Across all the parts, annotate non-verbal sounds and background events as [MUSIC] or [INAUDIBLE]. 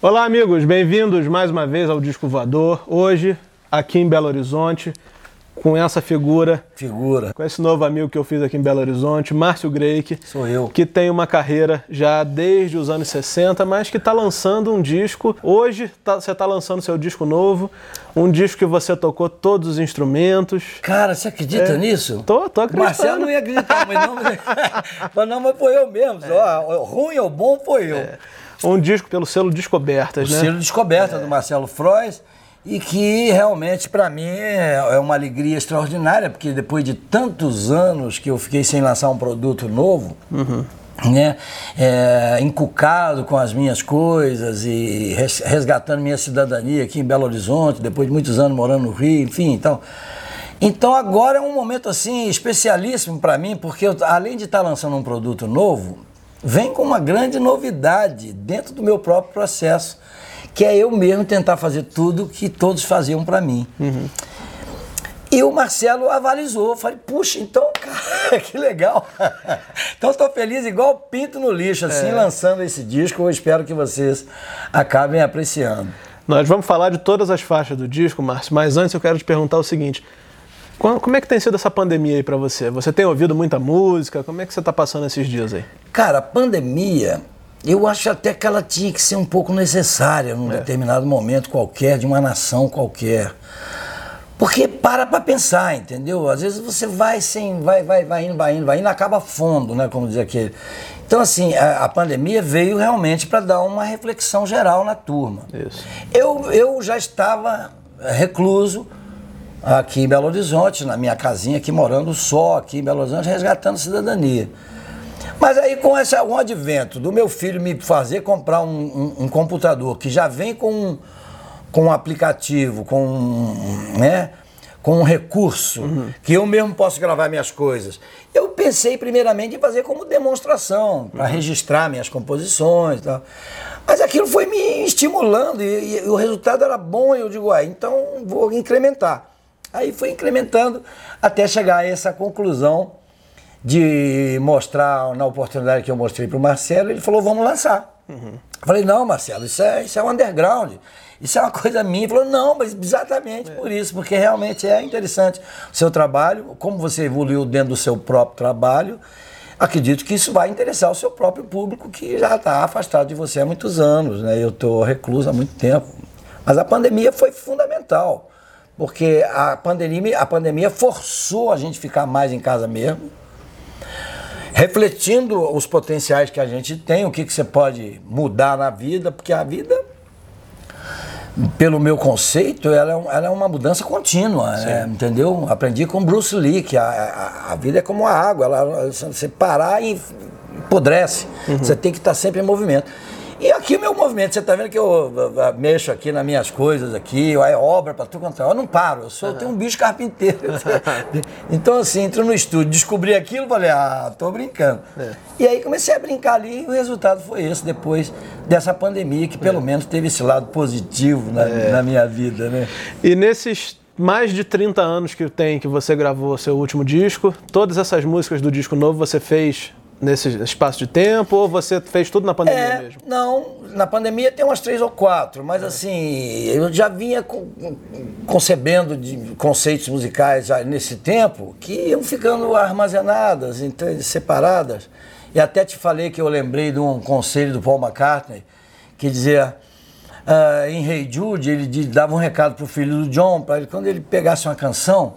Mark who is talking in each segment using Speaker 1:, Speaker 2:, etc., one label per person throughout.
Speaker 1: Olá, amigos, bem-vindos mais uma vez ao Disco Voador. Hoje, aqui em Belo Horizonte, com essa figura,
Speaker 2: Figura.
Speaker 1: com esse novo amigo que eu fiz aqui em Belo Horizonte, Márcio Greik,
Speaker 2: Sou eu.
Speaker 1: que tem uma carreira já desde os anos 60, mas que está lançando um disco. Hoje tá- você está lançando seu disco novo, um disco que você tocou todos os instrumentos.
Speaker 2: Cara, você acredita
Speaker 1: É.
Speaker 2: nisso?
Speaker 1: Tô, tô acreditando.
Speaker 2: Marcelo não ia acreditar, mas não, [LAUGHS] mas não, mas foi eu mesmo. Ó, ruim ou bom foi eu.
Speaker 1: Um disco pelo selo Descobertas,
Speaker 2: O
Speaker 1: né?
Speaker 2: selo descoberta do Marcelo Frois e que realmente para mim é é uma alegria extraordinária, porque depois de tantos anos que eu fiquei sem lançar um produto novo, né, é, encucado com as minhas coisas e res- resgatando minha cidadania aqui em Belo Horizonte, depois de muitos anos morando no Rio, enfim, então... Então agora é um momento assim especialíssimo para mim, porque eu, além de estar lançando um produto novo, vem com uma grande novidade dentro do meu próprio processo, que é eu mesmo tentar fazer tudo que todos faziam para mim. E o Marcelo avalizou, falei, puxa, então, [LAUGHS] cara, que legal. [LAUGHS] então estou feliz igual pinto no lixo, assim, lançando esse disco. Eu espero que vocês acabem apreciando.
Speaker 1: Nós vamos falar de todas as faixas do disco, Márcio, mas antes eu quero te perguntar o seguinte: como é que tem sido essa pandemia aí pra você? Você tem ouvido muita música? Como é que você tá passando esses dias aí?
Speaker 2: Cara, a pandemia, eu acho até que ela tinha que ser um pouco necessária num determinado momento qualquer, de uma nação qualquer. Porque para pra pensar, entendeu? Às vezes você vai sem, vai, vai, vai indo, vai indo, vai indo, acaba fundo, né? Como diz aquele. Então, assim, a, a pandemia veio realmente para dar uma reflexão geral na turma.
Speaker 1: Isso.
Speaker 2: Eu, eu já estava recluso aqui em Belo Horizonte, na minha casinha aqui, morando só aqui em Belo Horizonte, resgatando cidadania. Mas aí com esse, um advento do meu filho me fazer comprar um, um- um computador que já vem com, um- com um aplicativo, com, um, né, com um recurso, que eu mesmo posso gravar minhas coisas. Eu pensei primeiramente em fazer como demonstração, para registrar minhas composições e tal. Mas aquilo foi me estimulando e, e o resultado era bom e eu digo, ah, então vou incrementar. Aí fui incrementando até chegar a essa conclusão de mostrar na oportunidade que eu mostrei para o Marcelo, ele falou, vamos lançar. Falei, não, Marcelo, isso é, isso é um underground. Isso é uma coisa minha. Ele falou, não, mas exatamente por isso, porque realmente é interessante o seu trabalho, como você evoluiu dentro do seu próprio trabalho. Acredito que isso vai interessar o seu próprio público, que já está afastado de você há muitos anos. Né? Eu estou recluso há muito tempo. Mas a pandemia foi fundamental, porque a pandemia, a pandemia forçou a gente ficar mais em casa mesmo refletindo os potenciais que a gente tem, o que, que você pode mudar na vida, porque a vida, pelo meu conceito, ela é, um- ela é uma mudança contínua, né? entendeu? Aprendi com Bruce Lee, que a, a, a vida é como a água, ela, você parar e apodrece, você tem que estar sempre em movimento. E aqui o meu movimento, você está vendo que eu, eu, eu mexo aqui nas minhas coisas aqui, é obra para tudo quanto é. Eu não paro, eu sou, eu tenho um bicho carpinteiro. [LAUGHS] [LAUGHS] então assim, entro no estúdio, descobri aquilo, falei, ah, tô brincando. E aí comecei a brincar ali e o resultado foi esse, depois dessa pandemia, que pelo menos teve esse lado positivo na, na minha vida, né?
Speaker 1: E nesses mais de 30 anos que tem que você gravou seu último disco, todas essas músicas do disco novo você fez nesse espaço de tempo ou você fez tudo na pandemia
Speaker 2: É,
Speaker 1: mesmo?
Speaker 2: não, na pandemia tem umas três ou quatro, mas assim, eu já vinha con- concebendo de conceitos musicais já nesse tempo que iam ficando armazenadas, separadas. E até te falei que eu lembrei de um conselho do Paul McCartney que dizia. ah, em Hey Jude, ele dava um recado pro filho do John, para ele, quando ele pegasse uma canção,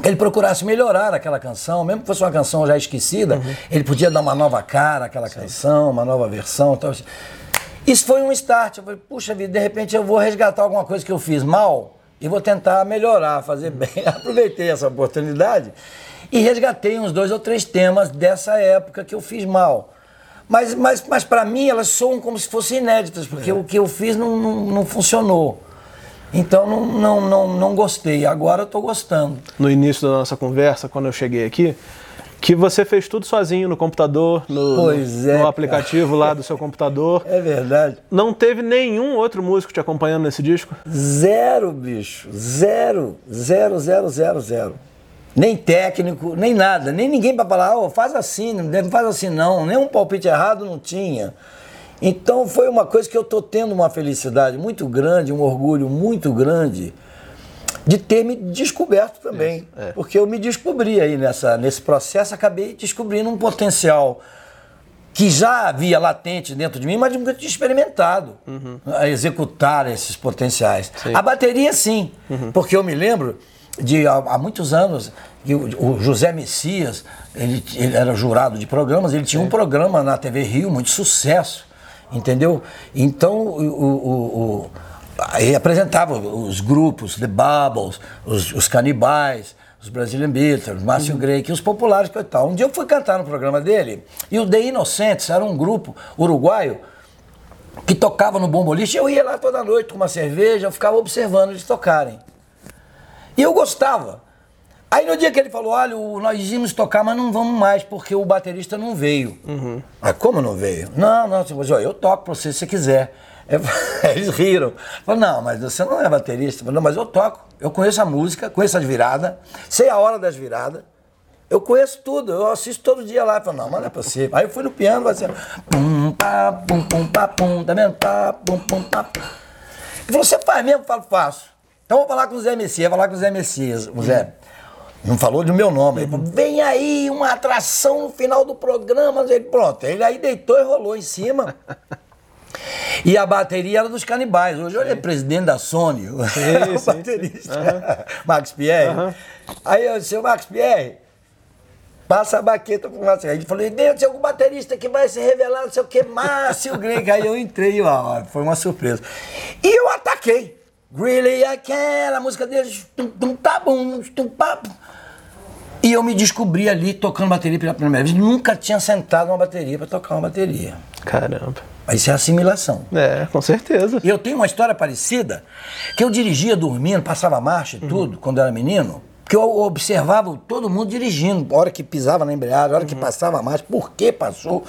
Speaker 2: que ele procurasse melhorar aquela canção, mesmo que fosse uma canção já esquecida, ele podia dar uma nova cara àquela canção, uma nova versão. Tal. Isso foi um start. Eu falei, puxa vida, de repente eu vou resgatar alguma coisa que eu fiz mal e vou tentar melhorar, fazer bem. [LAUGHS] Aproveitei essa oportunidade e resgatei uns dois ou três temas dessa época que eu fiz mal. Mas, mas, mas para mim elas soam como se fossem inéditas, porque o que eu fiz não, não, não funcionou. Então não, não, não, não gostei. Agora eu estou gostando.
Speaker 1: No início da nossa conversa, quando eu cheguei aqui, que você fez tudo sozinho no computador, no,
Speaker 2: Pois é,
Speaker 1: no
Speaker 2: cara.
Speaker 1: aplicativo lá do seu computador. [LAUGHS]
Speaker 2: É verdade.
Speaker 1: Não teve nenhum outro músico te acompanhando nesse disco?
Speaker 2: Zero, bicho. Zero. Zero, zero, zero, zero. Nem técnico, nem nada. Nem ninguém para falar, oh, faz assim, não faz assim não. Nem um palpite errado não tinha. Então foi uma coisa que eu estou tendo uma felicidade muito grande, um orgulho muito grande de ter me descoberto também. É. Porque eu me descobri aí nessa, nesse processo, acabei descobrindo um potencial que já havia latente dentro de mim, mas nunca tinha experimentado uhum. a executar esses potenciais. Sim. A bateria, sim, uhum. porque eu me lembro de há, há muitos anos que o, o, José Messias, ele, ele, era jurado de programas, ele tinha sim. um programa na TV Rio, muito sucesso, entendeu? Então, o, o, o ele apresentava os grupos, The Bubbles, os, os Canibais, os Brazilian Beatles, Márcio uhum. Grey, que os populares e tal. Um dia eu fui cantar no programa dele e o The Inocentes era um grupo uruguaio que tocava no bomboliche. Eu ia lá toda noite com uma cerveja, eu ficava observando eles tocarem. E eu gostava. Aí no dia que ele falou, olha, nós íamos tocar, mas não vamos mais, porque o baterista não veio. Uhum. Mas como não veio? Não, não, eu toco pra você se você quiser. [LAUGHS] Eles riram. Falaram, não, mas você não é baterista. Falei, não, mas eu toco. Eu conheço a música, conheço as viradas, sei a hora das viradas. Eu conheço tudo, eu assisto todo dia lá. Falei, não, mas não é possível. Aí eu fui no piano, ser. Pum, pá, pum, pum, pá, pum, tá vendo? Pá, pum, pum, pá. Falou, você faz mesmo? Eu falo, faço. Então vou falar com o Zé Messias, vou falar com o Zé Messias. O Zé não falou do meu nome. Ele falou, vem aí, uma atração no final do programa. Ele, pronto, ele aí deitou e rolou em cima. [LAUGHS] E a bateria era dos canibais. Hoje ele é presidente da Sony, sim, [LAUGHS] o sim, baterista. Uhum. Max Pierre. Uhum. Aí eu disse, Max Pierre, passa a baqueta pro Márcio Ele falou, tem algum baterista que vai se revelar, não sei o que, Márcio Greg. Aí eu entrei, ó, foi uma surpresa. E eu ataquei. Really aquela música deles, tum, tum, tá tum, papo. E eu me descobri ali tocando bateria pela primeira vez. Nunca tinha sentado uma bateria para tocar uma bateria.
Speaker 1: Caramba.
Speaker 2: Isso é assimilação.
Speaker 1: É, com certeza.
Speaker 2: E eu tenho uma história parecida, que eu dirigia dormindo, passava marcha e uhum. tudo, quando era menino, que eu observava todo mundo dirigindo, a hora que pisava na embreagem, a hora uhum. que passava a marcha, por que passou.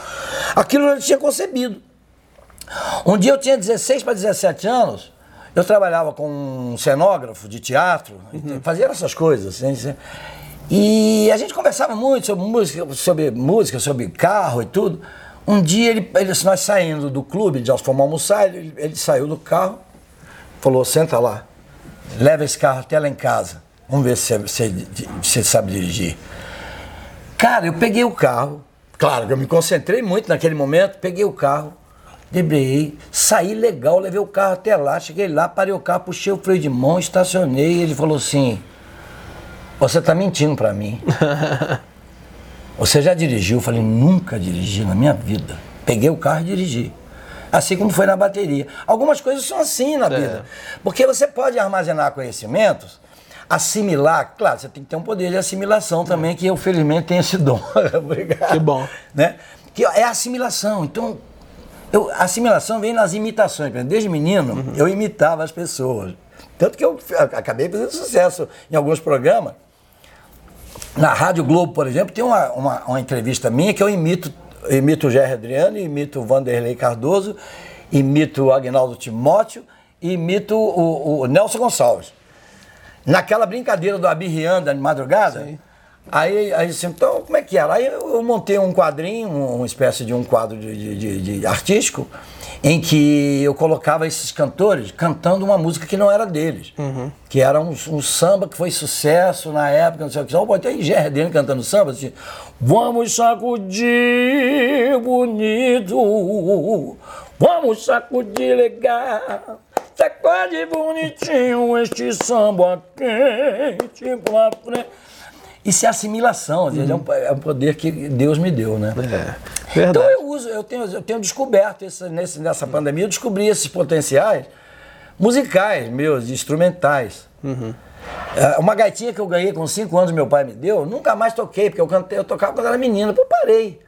Speaker 2: Aquilo eu tinha concebido. Um dia eu tinha 16 para 17 anos, eu trabalhava com um cenógrafo de teatro, uhum. fazia essas coisas. Assim, e a gente conversava muito sobre música, sobre música, sobre carro e tudo. Um dia ele, ele nós saindo do clube, de fomos almoçar, ele, ele saiu do carro, falou, senta lá, leva esse carro até lá em casa. Vamos ver se você sabe dirigir. Cara, eu peguei o carro, claro que eu me concentrei muito naquele momento, peguei o carro, debreei, saí legal, levei o carro até lá, cheguei lá, parei o carro, puxei o freio de mão, estacionei, ele falou assim, você está mentindo para mim. [LAUGHS] Você já dirigiu? Eu falei, nunca dirigi na minha vida. Peguei o carro e dirigi. Assim como foi na bateria. Algumas coisas são assim na é. vida. Porque você pode armazenar conhecimentos, assimilar, claro, você tem que ter um poder de assimilação também, que eu felizmente tenho esse dom.
Speaker 1: Obrigado. [LAUGHS] Que bom.
Speaker 2: Né? Que é assimilação. Então, eu, a assimilação vem nas imitações. Desde menino, uhum. eu imitava as pessoas. Tanto que eu acabei fazendo sucesso em alguns programas na Rádio Globo, por exemplo, tem uma, uma, uma entrevista minha que eu imito, imito o Gerry Adriano, imito o Vanderlei Cardoso, imito o Agnaldo Timóteo e imito o, o, Nelson Gonçalves. Naquela brincadeira do Abirrianda de madrugada, Sim. Aí, aí assim, então como é que era? Aí eu, montei um quadrinho, uma espécie de um quadro de, de, de, de artístico, em que eu colocava esses cantores cantando uma música que não era deles, uhum. que era um, um, samba que foi sucesso na época, não sei o que. Só pode ter GRDN cantando samba, assim, vamos sacudir bonito, vamos sacudir legal, sacode bonitinho este samba quente pra frente. Isso é assimilação, uhum. é, um, é, um, poder que Deus me deu, né? É, verdade. Então eu uso, eu tenho, eu tenho descoberto esse, nesse, nessa pandemia, eu descobri esses potenciais musicais meus, instrumentais. Uhum. É, uma gaitinha que eu ganhei com 5 anos, meu pai me deu, nunca mais toquei, porque eu, cantei, eu tocava quando era menino, eu parei.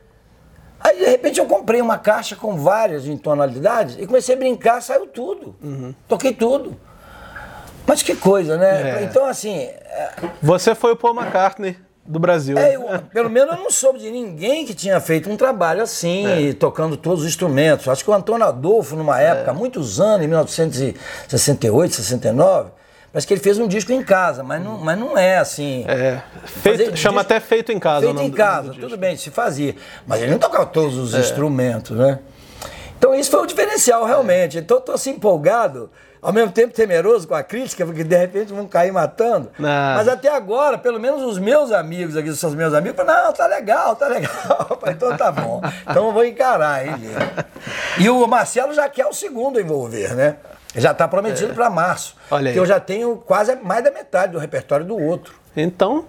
Speaker 2: Aí de repente eu comprei uma caixa com várias em tonalidades e comecei a brincar, saiu tudo. Uhum. Toquei tudo. Mas que coisa, né? É. Então, assim. É...
Speaker 1: Você foi o Paul McCartney do Brasil.
Speaker 2: É, eu, pelo menos eu não soube de ninguém que tinha feito um trabalho assim, é. tocando todos os instrumentos. Acho que o Antônio Adolfo, numa época, há é. muitos anos, em 1968, 69, parece que ele fez um disco em casa, mas não, mas não é assim.
Speaker 1: É. Feito, chama disco, até feito em casa.
Speaker 2: Feito em casa, tudo bem, se fazia. Mas ele não tocava todos os é. instrumentos, né? Então isso foi o diferencial, realmente. Então eu tô assim empolgado, ao mesmo tempo temeroso com a crítica, porque de repente vão cair matando.
Speaker 1: Nada.
Speaker 2: Mas até agora, pelo menos os meus amigos aqui, os meus amigos, falam, não, tá legal, tá legal. [LAUGHS] Então tá bom. Então eu vou encarar, hein? [LAUGHS] E o Marcelo já quer o segundo envolver, né? Já está prometido para março.
Speaker 1: Olha aí.
Speaker 2: Eu já tenho quase mais da metade do repertório do outro.
Speaker 1: Então,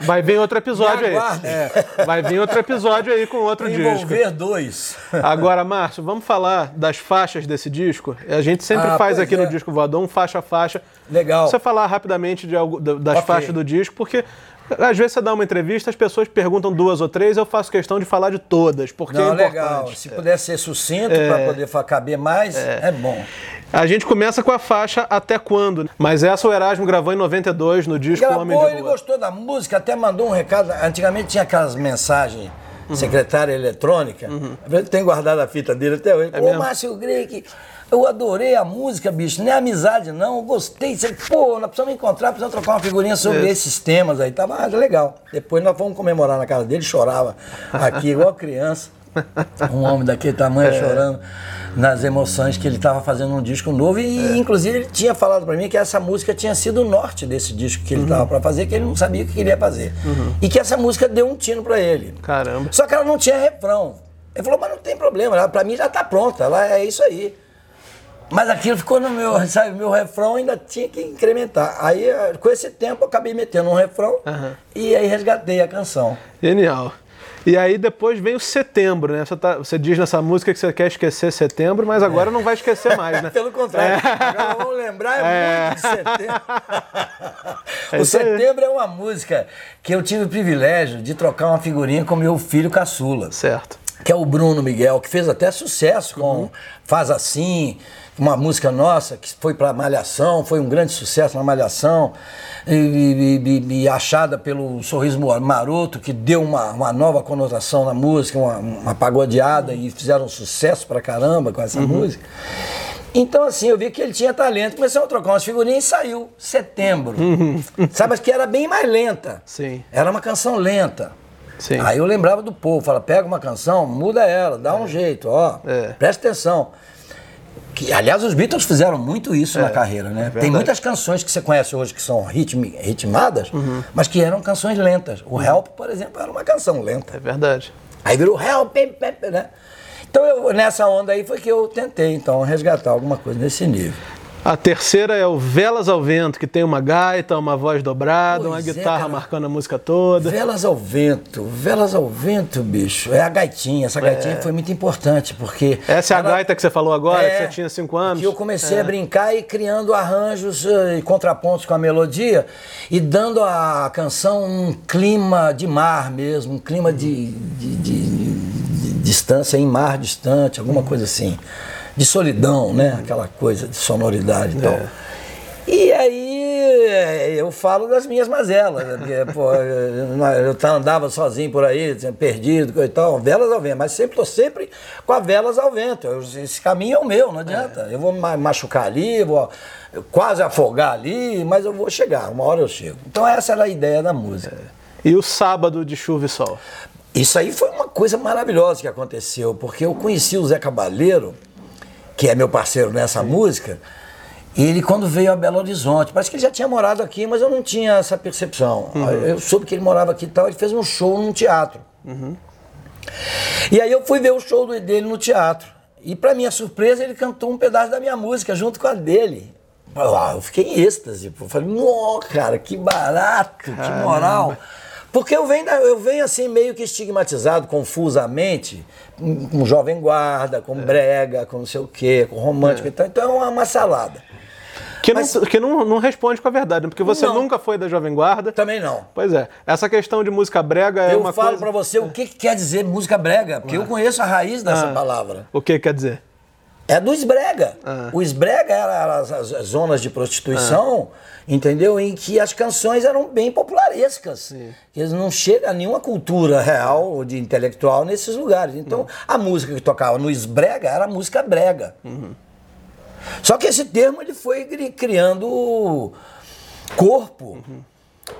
Speaker 1: vai vir outro episódio [LAUGHS] aí. É, vai vir outro episódio aí com outro disco.
Speaker 2: Envolver dois.
Speaker 1: Agora, Márcio, vamos falar das faixas desse disco. A gente sempre
Speaker 2: Ah,
Speaker 1: faz aqui
Speaker 2: é.
Speaker 1: no Disco Voador um faixa a faixa.
Speaker 2: Legal.
Speaker 1: Você falar rapidamente de algo- das
Speaker 2: Ok.
Speaker 1: faixas do disco, porque às vezes você dá uma entrevista, as pessoas perguntam duas ou três, eu faço questão de falar de todas, porque
Speaker 2: Não,
Speaker 1: é importante.
Speaker 2: legal. Se puder ser sucinto para poder caber mais, é. bom.
Speaker 1: A gente começa com a faixa Até Quando, mas essa o Erasmo gravou em 92 no disco Homem
Speaker 2: Gravou,
Speaker 1: de
Speaker 2: ele
Speaker 1: Lua.
Speaker 2: gostou da música, até mandou um recado. Antigamente tinha aquelas mensagens secretária eletrônica. Eu tenho guardado a fita dele até hoje. Ô,
Speaker 1: É mesmo?
Speaker 2: Márcio Greik, eu adorei a música, bicho. Não é amizade, não. Eu gostei. Você, pô, nós precisamos encontrar, precisamos trocar uma figurinha sobre
Speaker 1: É.
Speaker 2: esses temas aí. Tava ah, legal. Depois nós fomos comemorar na casa dele, chorava [LAUGHS] aqui igual criança. [LAUGHS] Um homem daquele tamanho
Speaker 1: É.
Speaker 2: chorando nas emoções que ele estava fazendo um disco novo e inclusive ele tinha falado para mim que essa música tinha sido o norte desse disco que ele estava para fazer, que ele não sabia o que queria fazer. E que essa música deu um tino para ele.
Speaker 1: Caramba.
Speaker 2: Só que ela não tinha refrão. Ele falou, mas não tem problema, ela, pra mim já tá pronta, ela é isso aí. Mas aquilo ficou no meu, [LAUGHS] sabe, meu refrão ainda tinha que incrementar. Aí, eh, com esse tempo, eu acabei metendo um refrão
Speaker 1: Aham.
Speaker 2: e aí resgatei a canção.
Speaker 1: Genial. E aí depois vem o setembro, né? Você, tá- você diz nessa música que você quer esquecer setembro, mas agora não vai esquecer mais, né? [LAUGHS]
Speaker 2: Pelo contrário, agora vamos lembrar é muito de setembro. [LAUGHS]
Speaker 1: É
Speaker 2: o. Setembro é uma música que eu tive o privilégio de trocar uma figurinha com meu filho caçula.
Speaker 1: Certo.
Speaker 2: que é o Bruno Miguel, que fez até sucesso com
Speaker 1: Uhum.
Speaker 2: Faz Assim, uma música nossa que foi para Malhação, foi um grande sucesso na Malhação, e, e- e- e achada pelo Sorriso Maroto, que deu uma, uma nova conotação na música, uma, uma pagodeada, e fizeram sucesso pra caramba com essa
Speaker 1: Uhum.
Speaker 2: música. Então, assim, eu vi que ele tinha talento, começamos a trocar umas figurinhas e saiu, setembro. Sabe, mas que era bem mais lenta.
Speaker 1: Uhum. Sim.
Speaker 2: Era uma canção lenta.
Speaker 1: Sim.
Speaker 2: Aí eu lembrava do povo, fala, pega uma canção, muda ela, dá um jeito, ó,
Speaker 1: É.
Speaker 2: presta atenção. Que, aliás, os Beatles fizeram muito isso na carreira, né? Tem
Speaker 1: É, verdade.
Speaker 2: muitas canções que você conhece hoje que são ritmi- ritmadas,
Speaker 1: Uhum.
Speaker 2: mas que eram canções lentas. O Help, por exemplo, era uma canção lenta.
Speaker 1: É verdade.
Speaker 2: Aí virou Help, né? Então, eu, nessa onda aí foi que eu tentei, então, resgatar alguma coisa nesse nível.
Speaker 1: A terceira é o Velas ao Vento, que tem uma gaita, uma voz dobrada, uma
Speaker 2: Pois é,
Speaker 1: guitarra
Speaker 2: cara.
Speaker 1: marcando a música toda.
Speaker 2: Velas ao vento, velas ao vento, bicho. É a gaitinha. Essa gaitinha foi muito importante, porque.
Speaker 1: Essa é a
Speaker 2: ela-
Speaker 1: gaita que você falou agora,
Speaker 2: É,
Speaker 1: que você tinha cinco anos.
Speaker 2: Que eu comecei a brincar e criando arranjos eh, e contrapontos com a melodia e dando à canção um clima de mar mesmo, um clima de, de- de- de distância em mar distante, alguma coisa assim. De solidão, né? Aquela coisa de sonoridade e tal. E aí eh, eu falo das minhas mazelas, né? porque pô, eu [LAUGHS] andava sozinho por aí, perdido, e tal, velas ao vento, mas sempre tô sempre com as velas ao vento. Esse caminho é o meu, não adianta. Eu vou ma- machucar ali, vou quase afogar ali, mas eu vou chegar, uma hora eu chego. Então essa era a ideia da música.
Speaker 1: E o Sábado de Chuva e Sol.
Speaker 2: Isso aí foi uma coisa maravilhosa que aconteceu, porque eu conheci o Zé Cabaleiro, que é meu parceiro nessa música, e ele quando veio a Belo Horizonte, parece que ele já tinha morado aqui, mas eu não tinha essa percepção. Eu soube que ele morava aqui e tal, ele fez um show num teatro. E aí eu fui ver o show dele no teatro. E para minha surpresa, ele cantou um pedaço da minha música junto com a dele. Ah, Eu fiquei em êxtase. pô. Eu falei, nossa, cara, que barato, que moral. Porque eu venho, eu venho assim meio que estigmatizado confusamente com jovem guarda, com brega, com não sei o quê, com romântico e tal. Então é uma, uma salada.
Speaker 1: Que,
Speaker 2: Mas-
Speaker 1: não, que não, não responde com a verdade, né? porque você
Speaker 2: Não.
Speaker 1: nunca foi da Jovem Guarda.
Speaker 2: Também não.
Speaker 1: Pois é, essa questão de música brega é
Speaker 2: eu
Speaker 1: uma
Speaker 2: falo
Speaker 1: coisa...
Speaker 2: pra você o que, que quer dizer música brega, porque eu conheço a raiz dessa
Speaker 1: Ah.
Speaker 2: palavra.
Speaker 1: O que quer dizer?
Speaker 2: É do esbrega.
Speaker 1: Ah.
Speaker 2: O esbrega era as, as- as zonas de prostituição, entendeu? Em que as canções eram bem popularescas. Que Eles não chega a nenhuma cultura real ou de intelectual nesses lugares. Então, a música que tocava no esbrega era música brega. Só que esse termo ele foi cri- criando corpo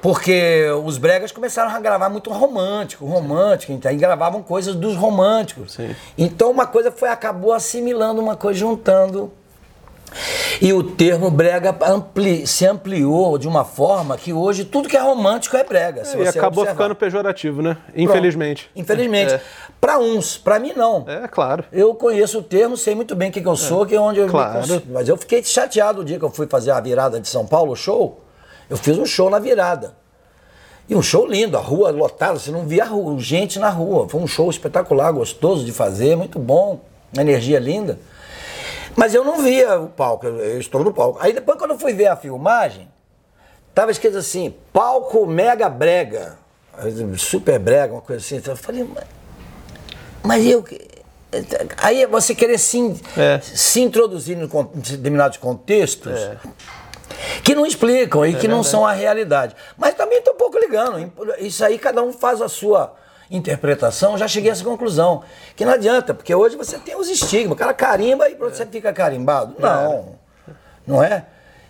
Speaker 2: Porque os bregas começaram a gravar muito romântico, romântico, então, e gravavam coisas dos românticos.
Speaker 1: Sim.
Speaker 2: Então uma coisa foi acabou assimilando uma coisa, juntando. E o termo brega ampli, se ampliou de uma forma que hoje tudo que é romântico é brega. se
Speaker 1: e acabou
Speaker 2: observar.
Speaker 1: ficando pejorativo, né?
Speaker 2: Pronto.
Speaker 1: Infelizmente.
Speaker 2: Infelizmente.
Speaker 1: É.
Speaker 2: Para uns, para mim não.
Speaker 1: É, claro.
Speaker 2: Eu conheço o termo, sei muito bem o que, que eu sou, que é onde eu
Speaker 1: Claro.
Speaker 2: Mas eu fiquei chateado o dia que eu fui fazer a virada de São Paulo, show. Eu fiz um show na virada. E um show lindo, a rua lotada, você não via a rua, gente na rua. Foi um show espetacular, gostoso de fazer, muito bom, uma energia linda. Mas eu não via o palco, eu, estou no palco. Aí depois, quando eu fui ver a filmagem, tava escrito assim: palco mega brega, super brega, uma coisa assim. Então eu falei, mas, mas eu. Aí você querer se,
Speaker 1: É.
Speaker 2: se introduzir em determinados contextos
Speaker 1: É.
Speaker 2: que não explicam e que não são a realidade. Mas também estou um pouco ligando. Isso aí cada um faz a sua interpretação. Já cheguei a essa conclusão. Que não adianta, porque hoje você tem os estigmas. O cara carimba e você fica carimbado. Não. Não é?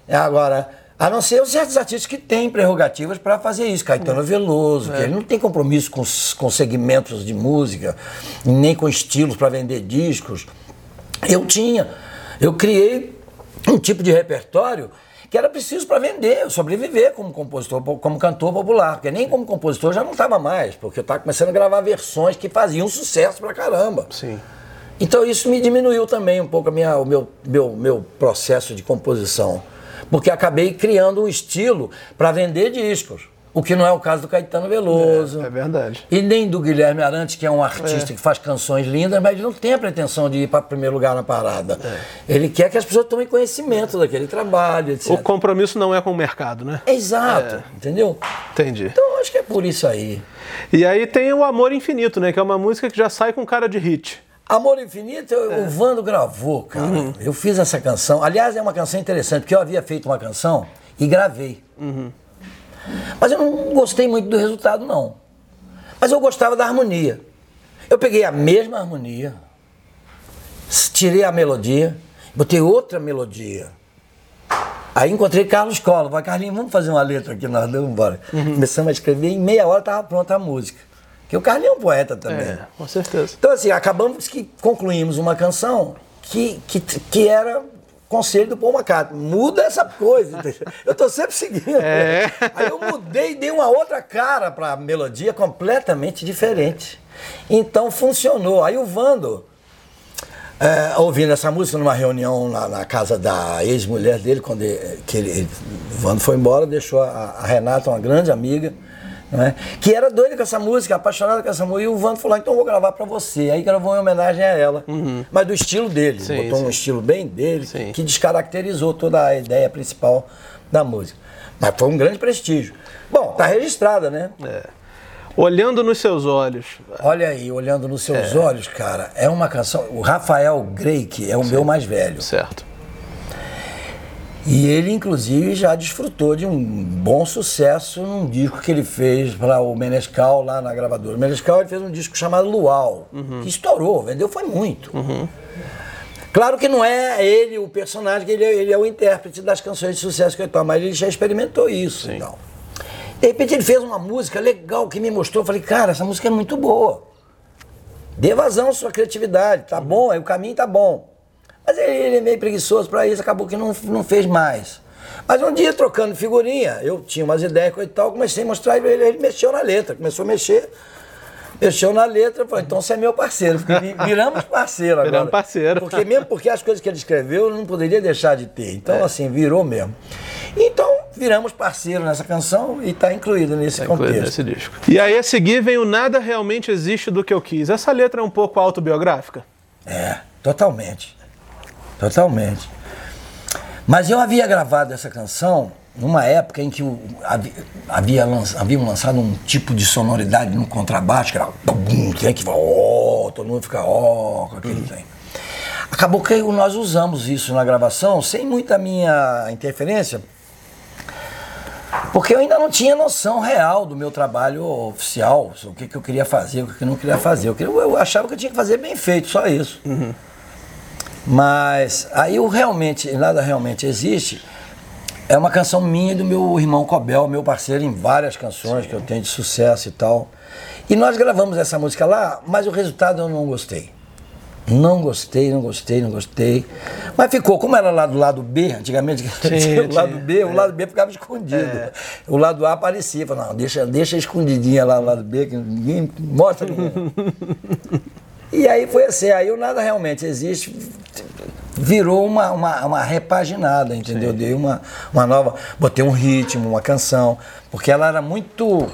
Speaker 2: É Agora, a não ser os certos artistas que têm prerrogativas para fazer isso. Caetano Veloso, que ele não tem compromisso com, com segmentos de música, nem com estilos para vender discos. Eu tinha. Eu criei um tipo de repertório que era preciso para vender, sobreviver como compositor, como cantor popular. Porque nem como compositor já não estava mais, porque eu estava começando a gravar versões que faziam sucesso pra caramba.
Speaker 1: Sim.
Speaker 2: Então isso me diminuiu também um pouco a minha, o meu, meu, meu processo de composição. Porque acabei criando um estilo para vender discos. O que não é o caso do Caetano Veloso.
Speaker 1: É, é verdade.
Speaker 2: E nem do Guilherme Arantes, que é um artista que faz canções lindas, mas ele não tem a pretensão de ir para primeiro lugar na parada. Ele quer que as pessoas tomem conhecimento daquele trabalho, etc.
Speaker 1: O compromisso não é com o mercado, né?
Speaker 2: Exato, entendeu?
Speaker 1: Entendi.
Speaker 2: Então acho que é por isso aí.
Speaker 1: E aí tem o Amor Infinito, né? Que é uma música que já sai com cara de hit.
Speaker 2: Amor Infinito, eu- o Vando gravou, cara. Eu fiz essa canção. Aliás, é uma canção interessante, porque eu havia feito uma canção e gravei. Mas eu não gostei muito do resultado, não. Mas eu gostava da harmonia. Eu peguei a mesma harmonia, tirei a melodia, botei outra melodia. Aí encontrei Carlos Collor. Falei, Carlinhos, vamos fazer uma letra aqui, nós vamos embora. Começamos a escrever, em meia hora estava pronta a música. Porque o Carlinhos é um poeta também.
Speaker 1: É, com certeza.
Speaker 2: Então, assim, acabamos que concluímos uma canção que, que, que era conselho do Paul McCartney. Muda essa coisa. [LAUGHS] Eu tô sempre seguindo.
Speaker 1: É.
Speaker 2: Aí eu mudei e dei uma outra cara para a melodia completamente diferente. Então funcionou. Aí o Vando, é, ouvindo essa música numa reunião na, na casa da ex-mulher dele, quando ele, ele- o Vando foi embora, deixou a, a Renata, uma grande amiga, não é? que era doida com essa música, apaixonada com essa música, e o Vando falou, então eu vou gravar pra você. Aí gravou em homenagem a ela, mas do estilo dele,
Speaker 1: Uhum. Sim,
Speaker 2: botou um
Speaker 1: sim.
Speaker 2: estilo bem dele,
Speaker 1: Sim.
Speaker 2: que descaracterizou toda a ideia principal da música. Mas foi um grande prestígio. Bom, tá registrada, né?
Speaker 1: É. Olhando nos seus olhos.
Speaker 2: Olha aí, olhando nos
Speaker 1: É.
Speaker 2: seus olhos, cara, é uma canção. O Rafael Greik é o meu mais velho.
Speaker 1: Certo.
Speaker 2: E ele, inclusive, já desfrutou de um bom sucesso num disco que ele fez para o Menescal lá na gravadora. O Menescal ele fez um disco chamado Luau, que estourou, vendeu foi muito. Claro que não é ele o personagem, que ele é, ele é o intérprete das canções de sucesso que ele toca, mas ele já experimentou isso.
Speaker 1: Sim.
Speaker 2: Então. De repente ele fez uma música legal que me mostrou. Eu falei, cara, essa música é muito boa. Dê vazão à sua criatividade, tá bom, aí o caminho tá bom. Mas ele, ele é meio preguiçoso para isso, acabou que não, não fez mais. Mas um dia, trocando figurinha, eu tinha umas ideias e tal, comecei a mostrar ele, ele, mexeu na letra, começou a mexer, mexeu na letra, falei, então você é meu parceiro, viramos parceiro agora.
Speaker 1: Viramos parceiro.
Speaker 2: Porque mesmo porque as coisas que ele escreveu eu não poderia deixar de ter. Então,
Speaker 1: É.
Speaker 2: assim, virou mesmo. Então, viramos parceiro nessa canção e está incluído nesse
Speaker 1: Tá incluído
Speaker 2: contexto.
Speaker 1: nesse disco. E aí a seguir vem o Nada Realmente Existe do que eu quis. Essa letra é um pouco autobiográfica?
Speaker 2: É, totalmente. Totalmente. Mas eu havia gravado essa canção numa época em que havia, havia haviam lançado um tipo de sonoridade no contrabaixo, que era bum, tem que ó, todo mundo fica ó, com aquele trem. Acabou que nós usamos isso na gravação sem muita minha interferência, porque eu ainda não tinha noção real do meu trabalho oficial, o que, que eu queria fazer, o que eu não queria fazer. Eu, queria- eu achava que eu tinha que fazer bem feito, só isso. Mas aí o realmente, nada realmente existe, É uma canção minha e do meu irmão Cobel, meu parceiro em várias canções Sim. que eu tenho de sucesso e tal. E nós gravamos essa música lá, mas o resultado eu não gostei. Não gostei, não gostei, não gostei. Mas ficou, como era lá do lado B, antigamente, [LAUGHS] sim, o lado B, é. o lado B ficava escondido. É. O lado A aparecia. Falava, não, deixa, deixa escondidinha lá no lado B, que ninguém mostra ninguém. [LAUGHS] e aí foi assim, aí o nada realmente existe. Virou uma, uma, uma repaginada, entendeu? Sim. Dei uma, uma nova. Botei um ritmo, uma canção. Porque ela era muito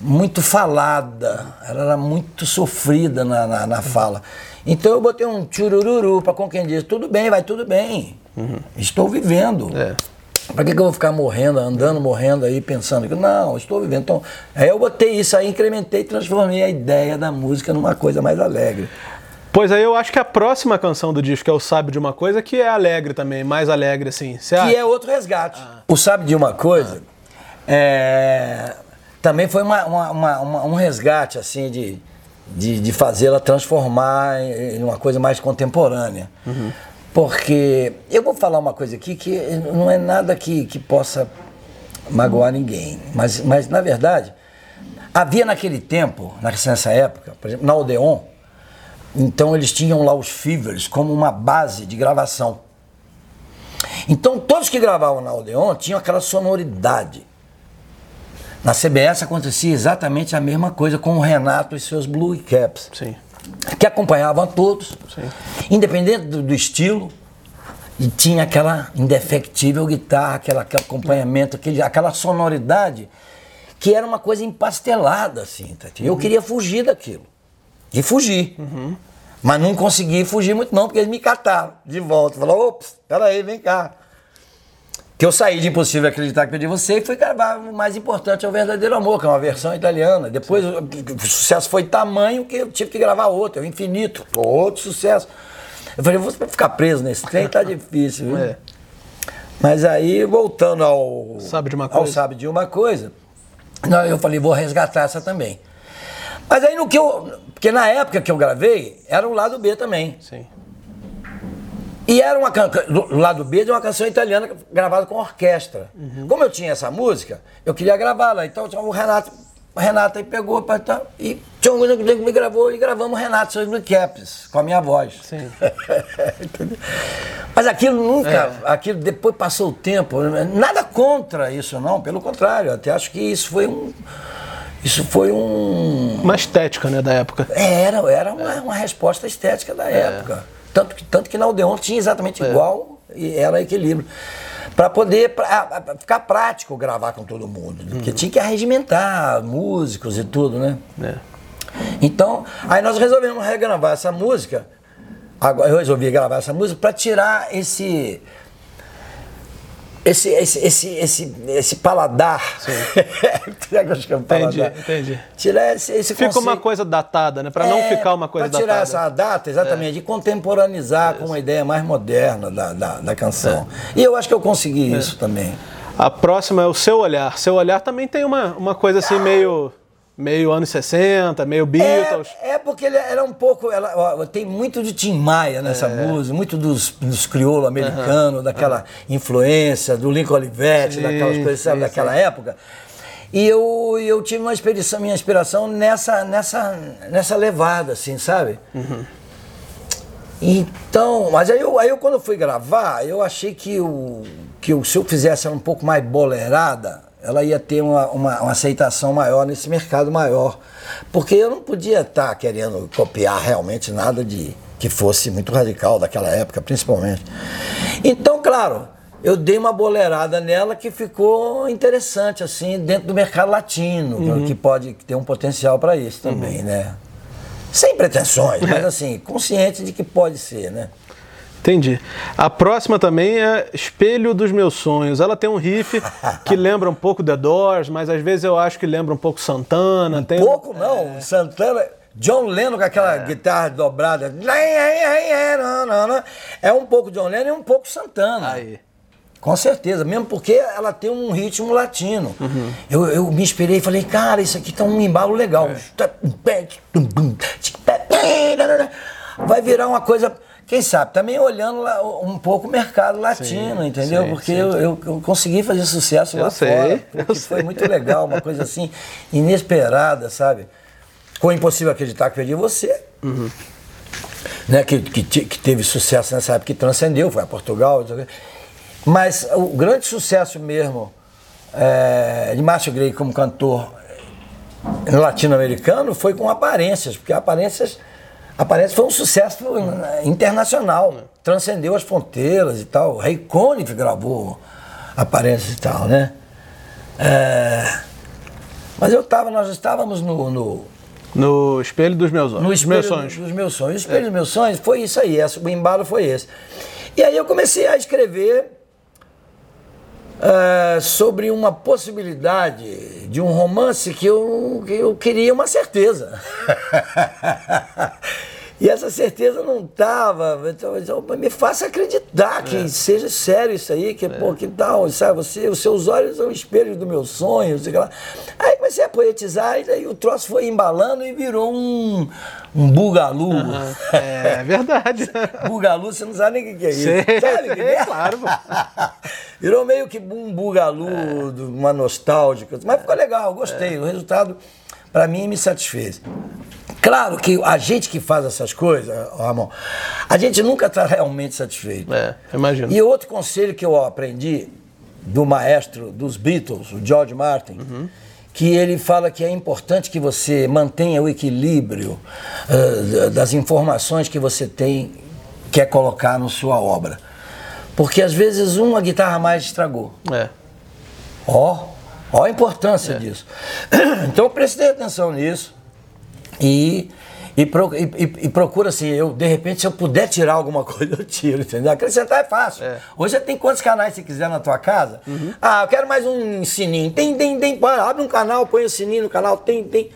Speaker 2: muito falada, ela era muito sofrida na, na, na fala. Então eu botei um churururu para com quem diz, tudo bem, vai tudo bem. Uhum. Estou vivendo. É. Para que, que eu vou ficar morrendo, andando, morrendo aí, pensando que não, estou vivendo. Então, aí eu botei isso aí, incrementei, transformei a ideia da música numa coisa mais alegre.
Speaker 1: Pois aí eu acho que a próxima canção do disco é o Sabe de uma Coisa, que é alegre também, mais alegre assim.
Speaker 2: Você que acha? é outro resgate. Ah. O Sabe de uma Coisa ah. é, também foi uma, uma, uma, um resgate assim de de, de fazê-la transformar em uma coisa mais contemporânea. Uhum. Porque eu vou falar uma coisa aqui que não é nada que, que possa magoar ninguém, mas, mas na verdade havia naquele tempo, nessa época, por exemplo, na Odeon, então eles tinham lá os Fevers como uma base de gravação. Então todos que gravavam na Odeon tinham aquela sonoridade. Na CBS acontecia exatamente a mesma coisa com o Renato e seus Blue Caps. Sim. Que acompanhavam a todos, Sim. independente do, do, estilo, e tinha aquela indefectível guitarra, aquela, aquele acompanhamento, aquele, aquela sonoridade que era uma coisa empastelada, assim. Tá? Eu uhum. queria fugir daquilo. E fugir. Uhum. Mas não consegui fugir muito, não, porque eles me cataram de volta. Falaram, ops, peraí, vem cá que eu saí de Impossível Acreditar que Perdi Você e fui gravar o mais importante é o Verdadeiro Amor, que é uma versão italiana. Depois o, o sucesso foi tamanho que eu tive que gravar outro, é o Infinito, outro sucesso. Eu falei, vou ficar preso nesse trem, tá [LAUGHS] difícil, viu? É. Mas aí, voltando ao
Speaker 1: Sabe de uma coisa?
Speaker 2: Ao Sabe de uma coisa, eu falei, vou resgatar essa também. Mas aí no que eu. Porque na época que eu gravei, era o lado B também. Sim. E era uma do lado B de uma canção italiana gravada com orquestra. Uhum. Como eu tinha essa música, eu queria gravá-la. Então o Renato, o Renato aí pegou tá, e tinha um que me gravou e gravamos o Renato seus Caps com a minha voz. Sim. [LAUGHS] Mas aquilo nunca, é. aquilo depois passou o tempo, nada contra isso não, pelo contrário, até acho que isso foi um isso foi um.
Speaker 1: Uma estética, né, da época.
Speaker 2: Era, era uma, uma resposta estética da é. época. Tanto que, tanto que na Odeon tinha exatamente é. igual e era equilíbrio. Para poder pra, ficar prático gravar com todo mundo. Uhum. Porque tinha que arregimentar músicos e tudo, né? É. Então, aí nós resolvemos regravar essa música. Agora, eu resolvi gravar essa música para tirar esse esse, esse, esse, esse, esse paladar. Sim. [LAUGHS]
Speaker 1: entendi, entendi.
Speaker 2: Tirar esse, esse
Speaker 1: Fica conceito. uma coisa datada, né? Para é, não ficar uma coisa datada.
Speaker 2: Para tirar essa data, exatamente, é. e contemporaneizar com uma ideia mais moderna da, da, da canção. É. E eu acho que eu consegui é. isso também.
Speaker 1: A próxima é o Seu Olhar. Seu Olhar também tem uma, uma coisa assim meio meio anos 60, meio Beatles.
Speaker 2: É, é porque ele era um pouco. Ela, ó, tem muito de Tim Maia nessa é. música, muito dos, dos crioulos americanos, uhum, daquela uhum. influência, do Lincoln Olivetti, sim, daquelas coisas, sabe, sim, daquela sim. época. E eu, eu tive uma inspiração, minha inspiração nessa, nessa, nessa levada, assim, sabe? Uhum. Então, mas aí eu, aí eu quando fui gravar, eu achei que, o, que o, se eu fizesse um pouco mais boleirada, ela ia ter uma, uma, uma, aceitação maior nesse mercado maior. Porque eu não podia estar querendo copiar realmente nada de que fosse muito radical daquela época, principalmente. Então, claro, eu dei uma boleirada nela que ficou interessante, assim, dentro do mercado latino, uhum. que pode ter um potencial para isso também, uhum. né? Sem pretensões, mas assim, consciente de que pode ser, né?
Speaker 1: Entendi. A próxima também é Espelho dos Meus Sonhos. Ela tem um riff que [LAUGHS] lembra um pouco The Doors, mas às vezes eu acho que lembra um pouco Santana.
Speaker 2: Um
Speaker 1: tem...
Speaker 2: pouco não, é... Santana... John Lennon com aquela é. guitarra dobrada. É um pouco John Lennon e um pouco Santana. Aí. Com certeza, mesmo porque ela tem um ritmo latino. Uhum. Eu, eu me inspirei e falei, cara, isso aqui tá um embalo legal. É. Vai virar uma coisa quem sabe, também olhando lá um pouco o mercado latino,
Speaker 1: Sim,
Speaker 2: entendeu?
Speaker 1: sim,
Speaker 2: porque
Speaker 1: sim.
Speaker 2: Eu, eu, eu consegui fazer sucesso
Speaker 1: Eu
Speaker 2: lá
Speaker 1: sei,
Speaker 2: fora.
Speaker 1: eu
Speaker 2: Porque foi
Speaker 1: sei.
Speaker 2: muito legal, uma coisa assim, inesperada, sabe? Foi impossível acreditar que perdi você.
Speaker 1: Uhum.
Speaker 2: Né? Que, que, que teve sucesso nessa época, que transcendeu, foi a Portugal. sei. Mas o grande sucesso mesmo é, de Márcio Grey como cantor latino-americano foi com Aparências, porque Aparências, Aparências foi um sucesso internacional, transcendeu as fronteiras e tal. Rei Conniff gravou Aparências e tal, né? É, mas eu tava, nós estávamos no, no,
Speaker 1: No espelho dos meus olhos.
Speaker 2: no espelho
Speaker 1: meus sonhos.
Speaker 2: dos meus sonhos. O espelho dos meus sonhos foi isso aí, essa- o embalo foi esse. E aí eu comecei a escrever eh, sobre uma possibilidade de um romance que eu, que eu queria uma certeza. [LAUGHS] E essa certeza não estava. Então, então, me faça acreditar que seja sério isso aí, que, pô, que tal, sabe? Você, os seus olhos são espelhos do meu sonho, sei lá. Aí comecei a poetizar, e daí o troço foi embalando e virou um, um bugalu.
Speaker 1: É verdade. [LAUGHS]
Speaker 2: Bugalu, você não sabe nem o que é isso.
Speaker 1: Sei,
Speaker 2: sabe o que é?
Speaker 1: sei, claro. [LAUGHS]
Speaker 2: Virou meio que um bugalu, de uma nostálgica. Mas ficou legal, gostei. O resultado, para mim, me satisfez. Claro que a gente que faz essas coisas, Ramon, a gente nunca está realmente satisfeito.
Speaker 1: É, imagino.
Speaker 2: E outro conselho que eu aprendi do maestro dos Beatles, o George Martin, que ele fala que é importante que você mantenha o equilíbrio eh, das informações que você tem, quer colocar na sua obra. Porque às vezes uma guitarra mais estragou.
Speaker 1: É.
Speaker 2: Ó, ó a importância disso. [CLEARS THROAT] Então eu prestei atenção nisso e, e, pro- e- e- procura assim, eu, de repente, se eu puder tirar alguma [LAUGHS] coisa, eu tiro, entendeu? Acrescentar é fácil.
Speaker 1: É.
Speaker 2: Hoje você tem quantos canais você quiser na tua casa? Ah, eu quero mais um sininho. Tem, tem, tem. Abre um canal, põe o sininho no canal, tem, tem.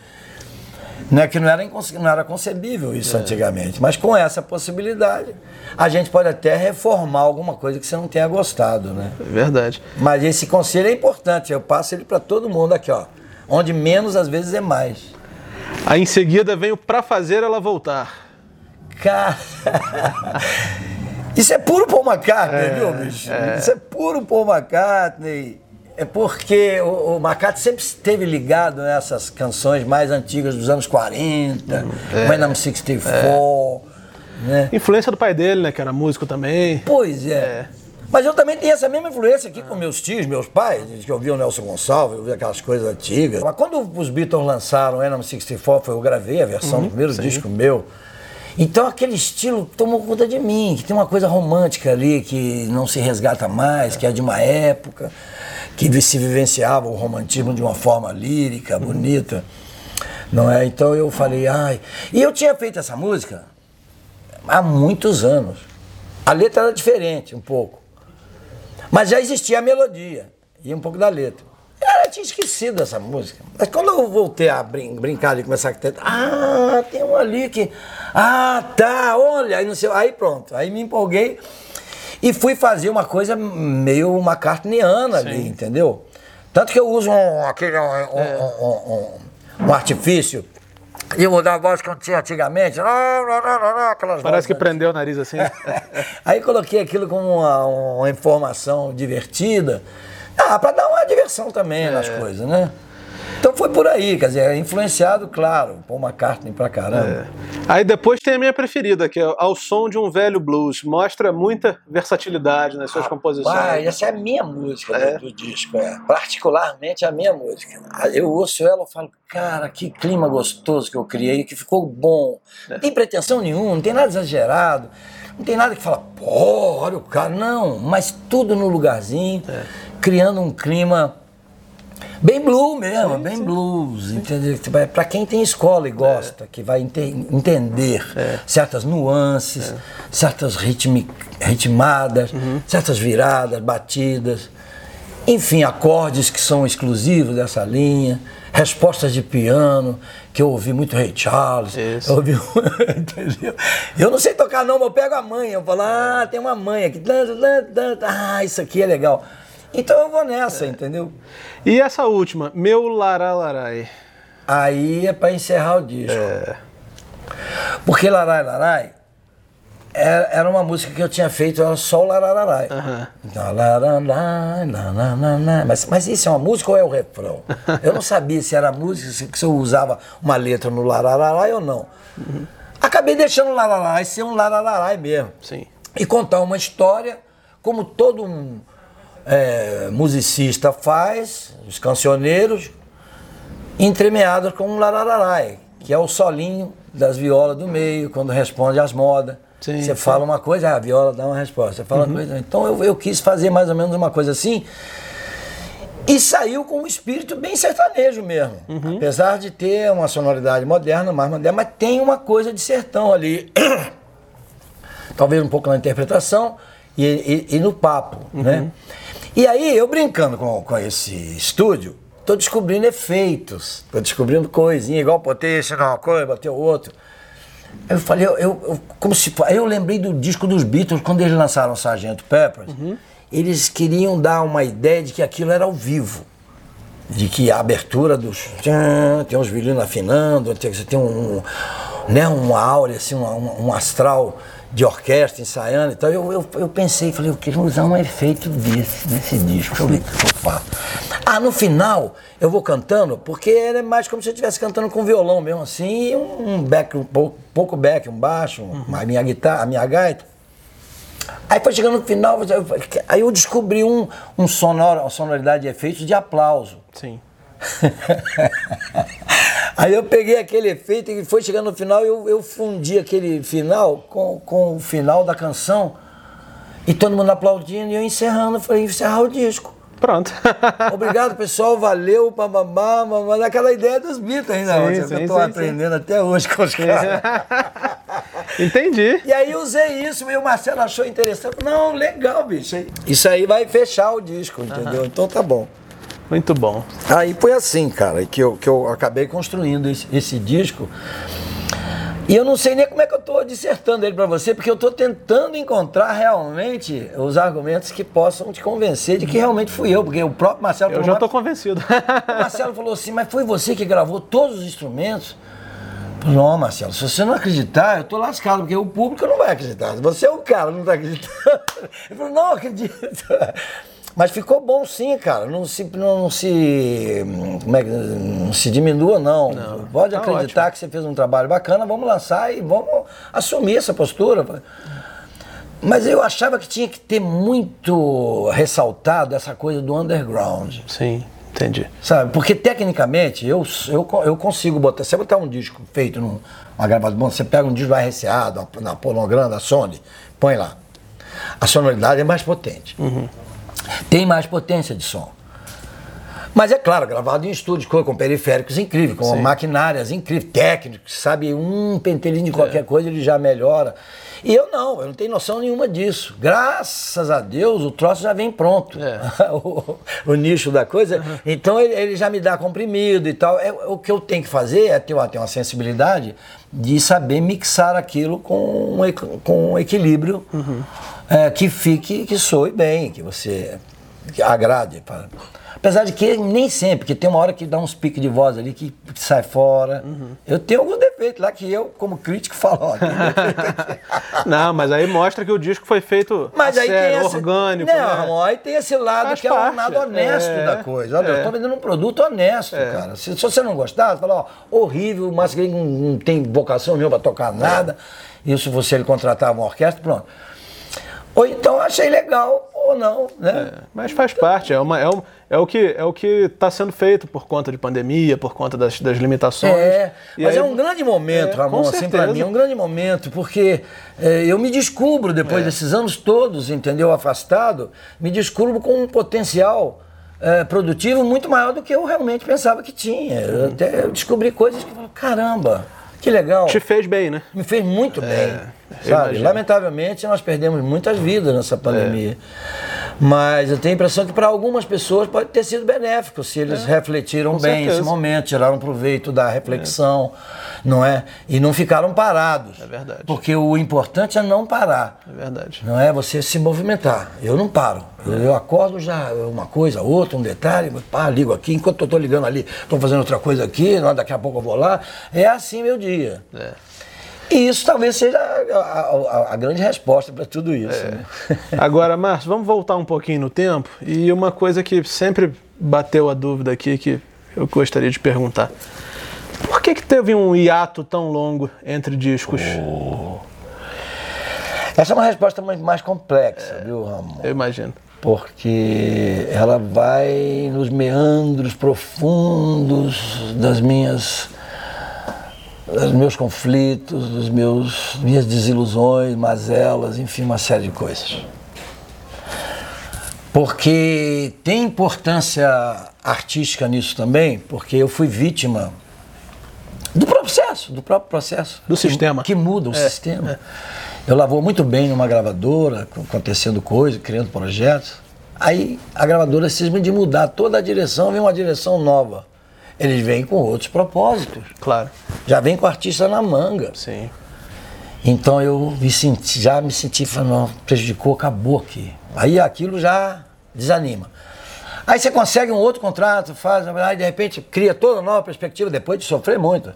Speaker 2: Não é que não era, não era concebível isso antigamente, mas com essa possibilidade, a gente pode até reformar alguma coisa que você não tenha gostado, né?
Speaker 1: É verdade.
Speaker 2: Mas esse conselho é importante, eu passo ele para todo mundo aqui, ó. Onde menos às vezes é mais.
Speaker 1: Aí em seguida vem o Pra Fazer Ela Voltar.
Speaker 2: Cara, [LAUGHS] isso é puro Paul McCartney, viu, bicho? Isso é puro Paul McCartney. É porque o, o McCartney sempre esteve ligado nessas canções mais antigas dos anos 40, When I'm 64, né?
Speaker 1: Influência do pai dele, né? Que era músico também.
Speaker 2: Pois é. Mas eu também tenho essa mesma influência aqui com meus tios, meus pais, que eu vi o Nelson Gonçalves, eu aquelas coisas antigas. Mas quando os Beatles lançaram o Enema 64, eu gravei a versão do primeiro disco meu. Então aquele estilo tomou conta de mim, que tem uma coisa romântica ali que não se resgata mais, que é de uma época, que se vivenciava o romantismo de uma forma lírica, bonita. Não é? Então eu falei, ai. E eu tinha feito essa música há muitos anos. A letra era diferente um pouco. Mas já existia a melodia e um pouco da letra. Eu tinha esquecido essa música. Mas quando eu voltei a brin brincar ali, começar a cantar, ah, tem um ali que. Ah, tá, olha, aí, não sei, aí pronto. Aí me empolguei e fui fazer uma coisa meio macartniana ali, entendeu? Tanto que eu uso um, aquele, um, um- um- um- um artifício de mudar a voz que eu tinha antigamente. Aquelas
Speaker 1: Parece que prendeu o nariz assim. [LAUGHS]
Speaker 2: Aí coloquei aquilo como uma, uma informação divertida. Ah, para dar uma diversão também nas coisas, né? Então foi por aí, quer dizer, é influenciado, claro, por uma McCartney pra caramba.
Speaker 1: Aí depois tem a minha preferida, que é Ao Som de um Velho Blues. Mostra muita versatilidade nas suas
Speaker 2: Ah,
Speaker 1: composições.
Speaker 2: essa é a minha música do- do, disco, é. Particularmente a minha música. Ah, Eu ouço ela e falo, cara, que clima gostoso que eu criei, que ficou bom. Não tem pretensão nenhuma, não tem nada exagerado. Não tem nada que fala, pô, olha o cara. Não, mas tudo no lugarzinho, criando um clima bem blue mesmo, bem blues, entendeu? Para quem tem escola e gosta, que vai ente- entender certas nuances, certas ritmi- ritmadas, certas viradas, batidas, enfim, acordes que são exclusivos dessa linha, respostas de piano, que eu ouvi muito Ray Charles,
Speaker 1: Isso.
Speaker 2: eu ouvi, [LAUGHS] entendeu? Eu não sei tocar não, mas eu pego a manha, eu falo, ah, tem uma manha aqui, ah, isso aqui é legal. Então eu vou nessa, entendeu?
Speaker 1: E essa última, Meu Laralarai.
Speaker 2: Aí é para encerrar o disco.
Speaker 1: É.
Speaker 2: Porque Larai Larai era, era uma música que eu tinha feito, era só o larararai.
Speaker 1: Aham.
Speaker 2: Então, larararai, larararai. Mas, mas isso é uma música ou é o refrão? Eu não sabia se era música, se, eu usava uma letra no larararai ou não. Acabei deixando o larararai ser um larararai mesmo.
Speaker 1: Sim.
Speaker 2: E contar uma história, como todo um é, musicista faz, os cancioneiros, entremeados com um larararai, que é o solinho das violas do meio, quando responde às modas.
Speaker 1: Sim,
Speaker 2: Você
Speaker 1: sim.
Speaker 2: fala uma coisa, a viola dá uma resposta. Você fala uma coisa. Então eu, eu quis fazer mais ou menos uma coisa assim. E saiu com um espírito bem sertanejo mesmo. Apesar de ter uma sonoridade moderna, mais moderna, mas tem uma coisa de sertão ali. [COUGHS] Talvez um pouco na interpretação e, e- e no papo, né? E aí, eu brincando com, com esse estúdio, tô descobrindo efeitos, tô descobrindo coisinha, igual botei esse numa coisa, botei o outro. Eu falei, eu, eu- como se aí eu lembrei do disco dos Beatles, quando eles lançaram o Sargento Peppers, eles queriam dar uma ideia de que aquilo era ao vivo. De que a abertura dos. Tem uns violinos afinando, tem, você tem um, né, uma áurea, assim, um- um astral de orquestra ensaiando e tal. Eu, eu, eu pensei, falei, eu queria usar um efeito desse, nesse disco. Deixa eu ver o que eu faço. Ah, no final eu vou cantando, porque era mais como se eu estivesse cantando com violão mesmo assim, e um, back, um pouco, pouco back, um baixo, um- a minha guitarra, a minha gaita. Aí foi chegando no final, aí eu descobri um, um sonoro, uma sonoridade de efeitos de aplauso.
Speaker 1: Sim. [LAUGHS]
Speaker 2: Aí eu peguei aquele efeito e foi chegando no final, eu, eu fundi aquele final com, com o final da canção. E todo mundo aplaudindo e eu encerrando, falei, encerrar o disco.
Speaker 1: Pronto. [LAUGHS]
Speaker 2: Obrigado, pessoal, valeu, bababá, babá, daquela ideia dos Beatles ainda,
Speaker 1: Sim,
Speaker 2: hoje,
Speaker 1: sim,
Speaker 2: eu tô
Speaker 1: sim,
Speaker 2: aprendendo até hoje com os caras. [LAUGHS]
Speaker 1: Entendi.
Speaker 2: E aí usei isso e o Marcelo achou interessante. Não, legal, bicho. Isso aí vai fechar o disco, entendeu? Então tá bom.
Speaker 1: Muito bom.
Speaker 2: Aí foi assim, cara, que eu, que eu acabei construindo esse, esse disco. E eu não sei nem como é que eu estou dissertando ele para você, porque eu estou tentando encontrar realmente os argumentos que possam te convencer de que realmente fui eu, porque o próprio Marcelo
Speaker 1: Eu
Speaker 2: falou,
Speaker 1: já
Speaker 2: "Mas
Speaker 1: estou convencido. [LAUGHS]
Speaker 2: o Marcelo falou assim, mas foi você que gravou todos os instrumentos? Não, Marcelo, se você não acreditar, eu tô lascado, porque o público não vai acreditar. Você é o cara, não tá acreditando. [LAUGHS] Ele falou, não, acredito. Mas ficou bom sim, cara. Não se, não se, como é que, não se diminua, não. Pode
Speaker 1: tá
Speaker 2: acreditar
Speaker 1: ótimo.
Speaker 2: que você fez um trabalho bacana, vamos lançar e vamos assumir essa postura. Mas eu achava que tinha que ter muito ressaltado essa coisa do underground.
Speaker 1: Sim, entendi.
Speaker 2: Sabe? Porque tecnicamente eu, eu, eu consigo botar. Você botar um disco feito numa gravadora, bom, você pega um disco RCA, na, na Ponogram, da Sony, põe lá. A sonoridade é mais potente. Tem mais potência de som. Mas é claro, gravado em estúdio, com, com periféricos incríveis, com
Speaker 1: Sim.
Speaker 2: maquinárias incríveis, técnicos, sabe? Um pentelinho de qualquer coisa ele já melhora. E eu não, eu não tenho noção nenhuma disso. Graças a Deus o troço já vem pronto.
Speaker 1: É. [LAUGHS]
Speaker 2: o, o nicho da coisa. Então ele, ele já me dá comprimido e tal. É, o que eu tenho que fazer é ter uma, ter uma sensibilidade de saber mixar aquilo com com um equilíbrio é, que fique, que soe bem, que você que agrade. Apesar de que nem sempre, porque tem uma hora que dá uns piques de voz ali que, que sai fora. Eu tenho alguns defeitos lá que eu, como crítico, [LAUGHS] falo, ó.
Speaker 1: Não, mas aí mostra que o disco foi feito
Speaker 2: Mas aí
Speaker 1: sério,
Speaker 2: tem esse,
Speaker 1: orgânico.
Speaker 2: Não,
Speaker 1: né?
Speaker 2: Ramon, aí tem esse lado
Speaker 1: Faz
Speaker 2: que é o
Speaker 1: parte,
Speaker 2: lado honesto
Speaker 1: é,
Speaker 2: da coisa. Olha, eu
Speaker 1: é.
Speaker 2: tô vendendo um produto honesto, cara. Se, se você não gostar, você fala, ó, horrível, o Márcio não, não tem vocação nenhuma para tocar nada. Isso você ele contratava uma orquestra, pronto. Ou então achei legal, ou não, né?
Speaker 1: É, mas faz parte, é, uma, é, um, é o que é o que está sendo feito por conta de pandemia, por conta das, das limitações.
Speaker 2: É, mas
Speaker 1: aí-
Speaker 2: é um grande momento,
Speaker 1: É,
Speaker 2: Ramon, assim,
Speaker 1: certeza.
Speaker 2: mim, é um grande momento, porque é, eu me descubro, depois
Speaker 1: É.
Speaker 2: desses anos todos, entendeu, afastado, me descubro com um potencial é, produtivo muito maior do que eu realmente pensava que tinha. Eu, até, eu descobri coisas que eu falo, caramba, que legal.
Speaker 1: Te fez bem, né?
Speaker 2: Me fez muito bem. Sabe?
Speaker 1: É.
Speaker 2: Lamentavelmente, nós perdemos muitas vidas nessa pandemia. Mas eu tenho a impressão que para algumas pessoas pode ter sido benéfico se eles refletiram
Speaker 1: Com
Speaker 2: bem esse
Speaker 1: certeza.
Speaker 2: momento, tiraram proveito da reflexão, não é? E não ficaram parados.
Speaker 1: É verdade.
Speaker 2: Porque o importante é não parar.
Speaker 1: É verdade.
Speaker 2: Não é você se movimentar. Eu não paro. Eu, eu acordo já uma coisa, outra, um detalhe, pá, ligo aqui, enquanto eu estou ligando ali, estou fazendo outra coisa aqui, daqui a pouco eu vou lá. É assim meu dia.
Speaker 1: É.
Speaker 2: E isso talvez seja a, a, a grande resposta para tudo isso.
Speaker 1: É.
Speaker 2: né? [LAUGHS]
Speaker 1: Agora, Márcio, vamos voltar um pouquinho no tempo e uma coisa que sempre bateu a dúvida aqui que eu gostaria de perguntar. Por que, que teve um hiato tão longo entre discos?
Speaker 2: Essa é uma resposta muito mais complexa, viu, Ramon?
Speaker 1: Eu imagino.
Speaker 2: Porque ela vai nos meandros profundos das minhas dos meus conflitos, dos meus minhas desilusões, mazelas, enfim, uma série de coisas. Porque tem importância artística nisso também, porque eu fui vítima do processo, do próprio processo.
Speaker 1: Do
Speaker 2: que-
Speaker 1: sistema.
Speaker 2: Que muda o sistema. Eu lavou muito bem numa gravadora, acontecendo coisas, criando projetos. Aí a gravadora cisma de mudar toda a direção, vem uma direção nova. Eles vêm com outros propósitos.
Speaker 1: Claro.
Speaker 2: Já vem com o artista na manga.
Speaker 1: Sim.
Speaker 2: Então eu me senti, já me senti, falando, prejudicou, acabou aqui. Aí aquilo já desanima. Aí você consegue um outro contrato, faz, aí de repente cria toda uma nova perspectiva, depois de sofrer muito.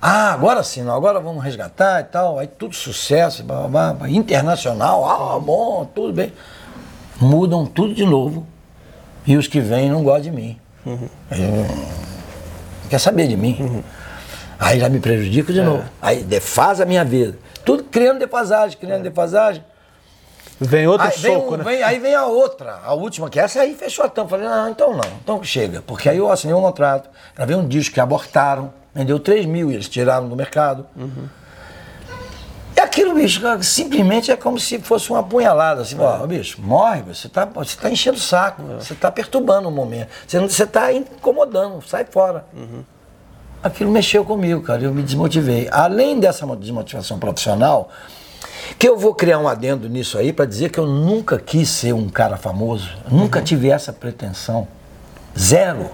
Speaker 2: Ah, agora sim, não, agora vamos resgatar e tal. Aí tudo sucesso, blá, blá, blá, internacional, ah, bom, tudo bem. Mudam tudo de novo. E os que vêm não gostam de mim. Eu- não quer saber de mim. Aí já me prejudico de novo. Aí defasa a minha vida. Tudo criando defasagem, criando defasagem.
Speaker 1: Vem outro
Speaker 2: Aí vem,
Speaker 1: soco,
Speaker 2: um-
Speaker 1: né?
Speaker 2: vem- aí vem a outra, a última, que essa aí fechou a tampa. Falei, não, então não, então chega. Porque aí eu assinei um contrato, gravei um disco que abortaram, vendeu 3 mil e eles tiraram do mercado. E aquilo, bicho, simplesmente é como se fosse uma apunhalada. Assim, ó, bicho, morre, você tá, você tá enchendo o saco, você tá perturbando o momento, você, não, você tá incomodando, sai fora. Aquilo mexeu comigo, cara, eu me desmotivei. Além dessa desmotivação profissional, que eu vou criar um adendo nisso aí para dizer que eu nunca quis ser um cara famoso, nunca tive essa pretensão. Zero.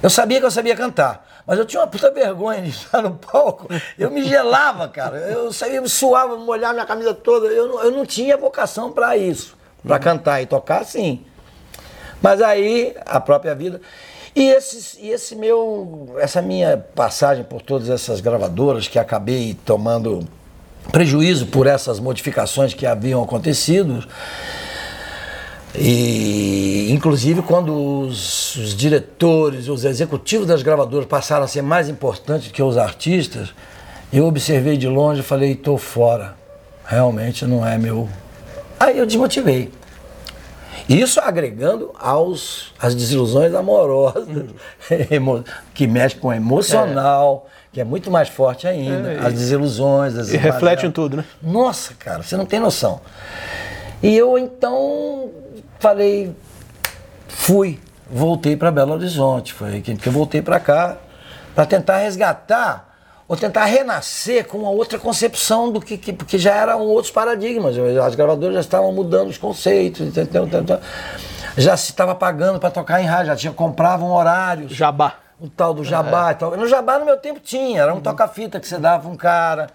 Speaker 2: Eu sabia que eu sabia cantar, mas eu tinha uma puta vergonha de estar no palco. Eu me gelava, cara. Eu saía, me suava, molhava minha camisa toda. Eu não, eu não tinha vocação para isso, para cantar e tocar, sim. Mas aí, a própria vida. E, esses, e esse meu, essa minha passagem por todas essas gravadoras que acabei tomando prejuízo por essas modificações que haviam acontecido. E, inclusive, quando os, os diretores, os executivos das gravadoras passaram a ser mais importantes que os artistas, eu observei de longe e falei: estou fora. Realmente não é meu. Aí eu desmotivei. Isso agregando aos, às desilusões amorosas, [LAUGHS] que mexe com o emocional, que é muito mais forte ainda.
Speaker 1: É,
Speaker 2: as desilusões, as
Speaker 1: E reflete em tudo, né?
Speaker 2: nossa, cara, você não tem noção. E eu então falei, fui, voltei para Belo Horizonte, foi que eu voltei para cá para tentar resgatar ou tentar renascer com uma outra concepção do que, que porque já eram outros paradigmas. As gravadoras já estavam mudando os conceitos, entendeu? Entendeu? já se estava pagando para tocar em rádio, já tinha compravam horários
Speaker 1: Jabá.
Speaker 2: o tal do jabá e tal. No jabá no meu tempo tinha, era um toca-fita que você dava um cara,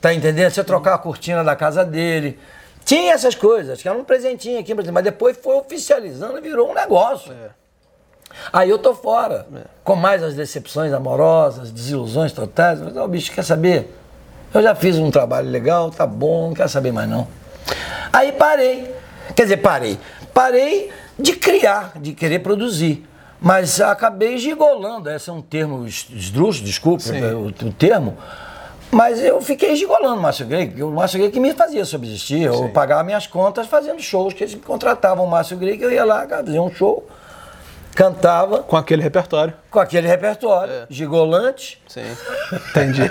Speaker 2: tá entendendo? Você trocava a cortina da casa dele. Tinha essas coisas, que era um presentinho aqui, mas depois foi oficializando e virou um negócio. Aí eu tô fora, com mais as decepções amorosas, desilusões totais. Eu falei, "Ô, bicho, quer saber? Eu já fiz um trabalho legal, tá bom, não quero saber mais não. Aí parei. Quer dizer, parei. Parei de criar, de querer produzir. Mas acabei gigolando. Esse é um termo es- esdrúxulo, desculpa o, o termo. Mas eu fiquei gigolando o Márcio Grey, porque o Márcio Grey que me fazia subsistir. Eu pagava minhas contas fazendo shows, que eles me contratavam o Márcio Grey, que eu ia lá, fazia um show, cantava
Speaker 1: Com aquele repertório.
Speaker 2: com aquele repertório, gigolante.
Speaker 1: Sim. Entendi.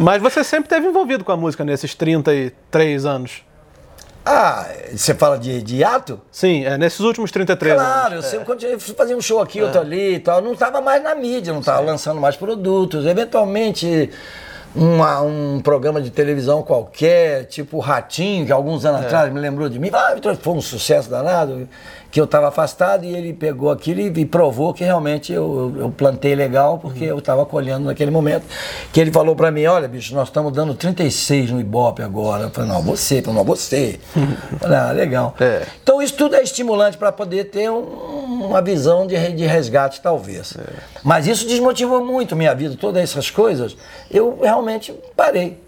Speaker 1: Mas você sempre esteve envolvido com a música nesses 33 anos.
Speaker 2: Ah, você fala de, de ato?
Speaker 1: Sim, é, nesses últimos 33
Speaker 2: Claro, eu
Speaker 1: anos.
Speaker 2: sempre continuei fazia um show aqui, outro ali e tal. Não estava mais na mídia, não estava lançando mais produtos. Eventualmente, uma- um programa de televisão qualquer, tipo Ratinho, que alguns anos atrás me lembrou de mim. Ah, Vitor, foi um sucesso danado, que eu estava afastado e ele pegou aquilo e, e provou que realmente eu, eu- plantei legal, porque eu estava colhendo naquele momento. Que ele falou para mim: olha, bicho, nós estamos dando 36 no Ibope agora. Eu falei: não, você, eu falei, não, você. [LAUGHS] Falei, ah, legal.
Speaker 1: É.
Speaker 2: Então isso tudo é estimulante para poder ter um, uma visão de, de resgate, talvez. Mas isso desmotivou muito minha vida, todas essas coisas. Eu realmente parei.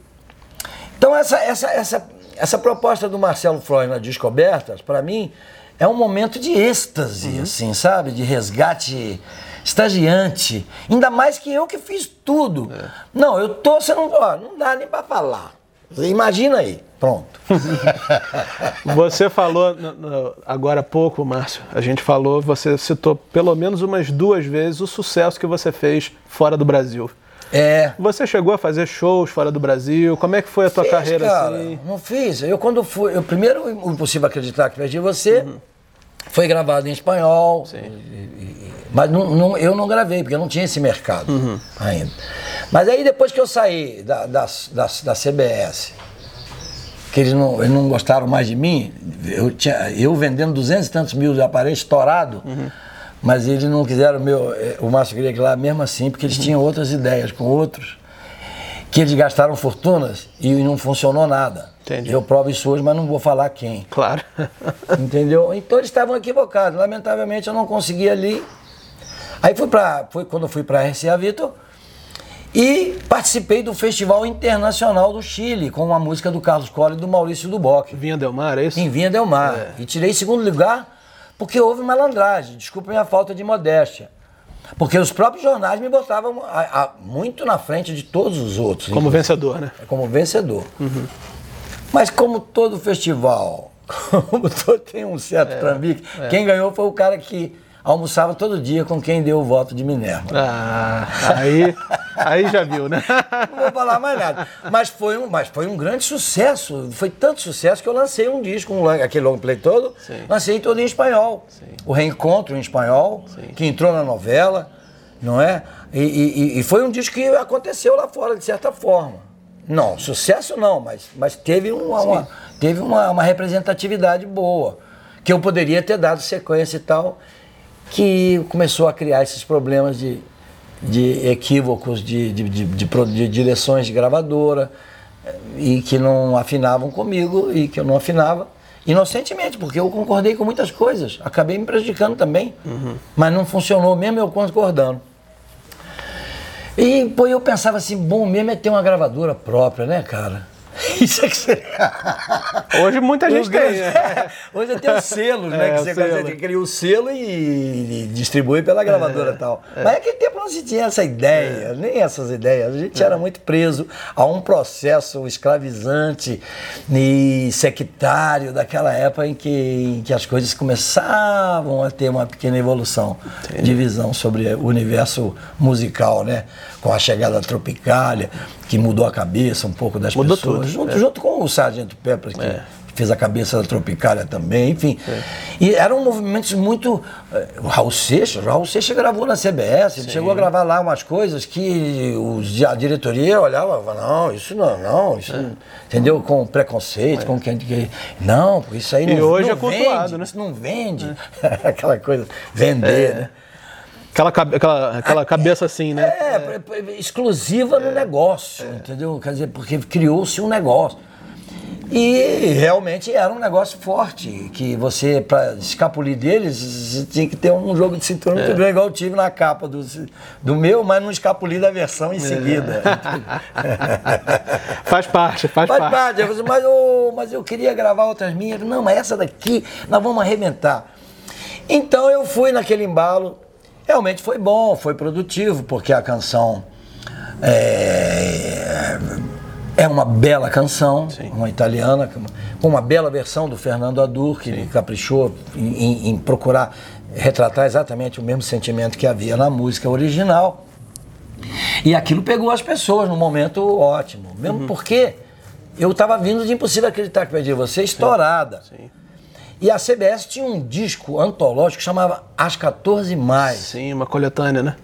Speaker 2: Então, essa, essa, essa, essa proposta do Marcelo Freud na Descobertas, para mim, é um momento de êxtase, assim, sabe? De resgate estagiante. Ainda mais que eu que fiz tudo. Não, eu tô, você não, ó, não dá nem para falar. Imagina aí, pronto. [LAUGHS]
Speaker 1: Você falou no- no- agora há pouco, Márcio, a gente falou, você citou pelo menos umas duas vezes o sucesso que você fez fora do Brasil.
Speaker 2: É.
Speaker 1: Você chegou a fazer shows fora do Brasil? Como é que foi a tua
Speaker 2: Fiz,
Speaker 1: carreira
Speaker 2: cara,
Speaker 1: assim?
Speaker 2: Não fiz. Eu quando fui. Eu, primeiro, Impossível Acreditar que Perdi Você foi gravado em espanhol. e- Mas não, não- eu não gravei, porque eu não tinha esse mercado ainda. Mas aí depois que eu saí da, da, da, da CBS, que eles não, eles não gostaram mais de mim, eu, tinha, eu vendendo 200 e tantos mil de aparelho estourado, mas eles não quiseram o meu. eh, O Márcio queria que lá mesmo assim, porque eles tinham outras ideias com outros que eles gastaram fortunas e não funcionou nada.
Speaker 1: Entendi.
Speaker 2: Eu provo isso hoje, mas não vou falar quem.
Speaker 1: Claro. [LAUGHS]
Speaker 2: Entendeu? Então eles estavam equivocados. Lamentavelmente eu não consegui ali. Aí fui para, foi quando eu fui para a RCA Vitor e participei do Festival Internacional do Chile com uma música do Carlos Colla e do Maurício Duboc
Speaker 1: Vinha Del Mar, é isso?
Speaker 2: em Vinha Del Mar. E tirei segundo lugar porque houve malandragem. Desculpem a falta de modéstia. Porque os próprios jornais me botavam a- a- muito na frente de todos os outros.
Speaker 1: Como
Speaker 2: inclusive.
Speaker 1: vencedor, né?
Speaker 2: como vencedor. Mas como todo festival, [LAUGHS] como todo tem um certo trambique, quem ganhou foi o cara que almoçava todo dia com quem deu o voto de Minerva.
Speaker 1: Ah, aí, aí já viu, né?
Speaker 2: Não vou falar mais nada. Mas foi um, mas foi um grande sucesso. Foi tanto sucesso que eu lancei um disco, um, aquele long play todo,
Speaker 1: Sim.
Speaker 2: lancei todo em espanhol. O Reencontro em espanhol, que entrou na novela, não é? E, e- e foi um disco que aconteceu lá fora, de certa forma. Não, sucesso não, mas, mas teve, uma, uma- teve uma, uma representatividade boa. Que eu poderia ter dado sequência e tal, que começou a criar esses problemas de, de equívocos de, de, de, de direções de gravadora eh, e que não afinavam comigo e que eu não afinava inocentemente, porque eu concordei com muitas coisas, acabei me prejudicando também, mas não funcionou mesmo eu concordando. E pô, eu pensava assim, bom mesmo é ter uma gravadora própria, né, cara? [LAUGHS] Isso é que seria.
Speaker 1: Hoje muita gente tem. né? [LAUGHS]
Speaker 2: Hoje tem os selos, né?
Speaker 1: É,
Speaker 2: que
Speaker 1: o
Speaker 2: você
Speaker 1: selo.
Speaker 2: consegue criar o selo e, e distribui pela gravadora e tal. Mas naquele tempo não se tinha essa ideia, nem essas ideias. A gente era muito preso a um processo escravizante e sectário daquela época em que, em que as coisas começavam a ter uma pequena evolução de visão sobre o universo musical, né? Com a chegada da Tropicália, que mudou a cabeça um pouco das
Speaker 1: Mudou
Speaker 2: pessoas.
Speaker 1: tudo,
Speaker 2: Junto,
Speaker 1: é.
Speaker 2: junto com o Sargento Pepper, que fez a cabeça da Tropicália também, enfim. E eram movimentos muito. eh, O Raul Seixas, o Raul Seixas gravou na CBS, ele chegou a gravar lá umas coisas que os, a diretoria olhava e não, isso não, não, isso não", entendeu? Com preconceito, com quem. que- Não, isso aí não,
Speaker 1: E hoje
Speaker 2: não
Speaker 1: é cultuado,
Speaker 2: vende,
Speaker 1: né?
Speaker 2: Isso não vende. [LAUGHS] Aquela coisa, vender, né?
Speaker 1: Aquela, aquela, aquela cabeça assim, né?
Speaker 2: É, p- exclusiva no negócio, entendeu? Quer dizer, porque criou-se um negócio. E realmente era um negócio forte, que você, para escapulir deles, você tinha que ter um jogo de cintura muito grande, igual eu tive na capa do, do meu, mas não escapuli da versão em seguida. [LAUGHS]
Speaker 1: Faz parte, faz,
Speaker 2: Faz
Speaker 1: parte.
Speaker 2: parte. Eu falei, mas, eu, mas eu queria gravar outras minhas. Não, mas essa daqui nós vamos arrebentar. Então eu fui naquele embalo. Realmente foi bom, foi produtivo, porque a canção é, é uma bela canção, uma italiana, com uma bela versão do Fernando Adur, que caprichou em, em- em procurar retratar exatamente o mesmo sentimento que havia na música original. E aquilo pegou as pessoas num momento ótimo. Mesmo porque eu estava vindo de Impossível Acreditar que Perdi Você estourada. E a CBS tinha um disco antológico que chamava As 14 Mais.
Speaker 1: Sim, uma coletânea, né?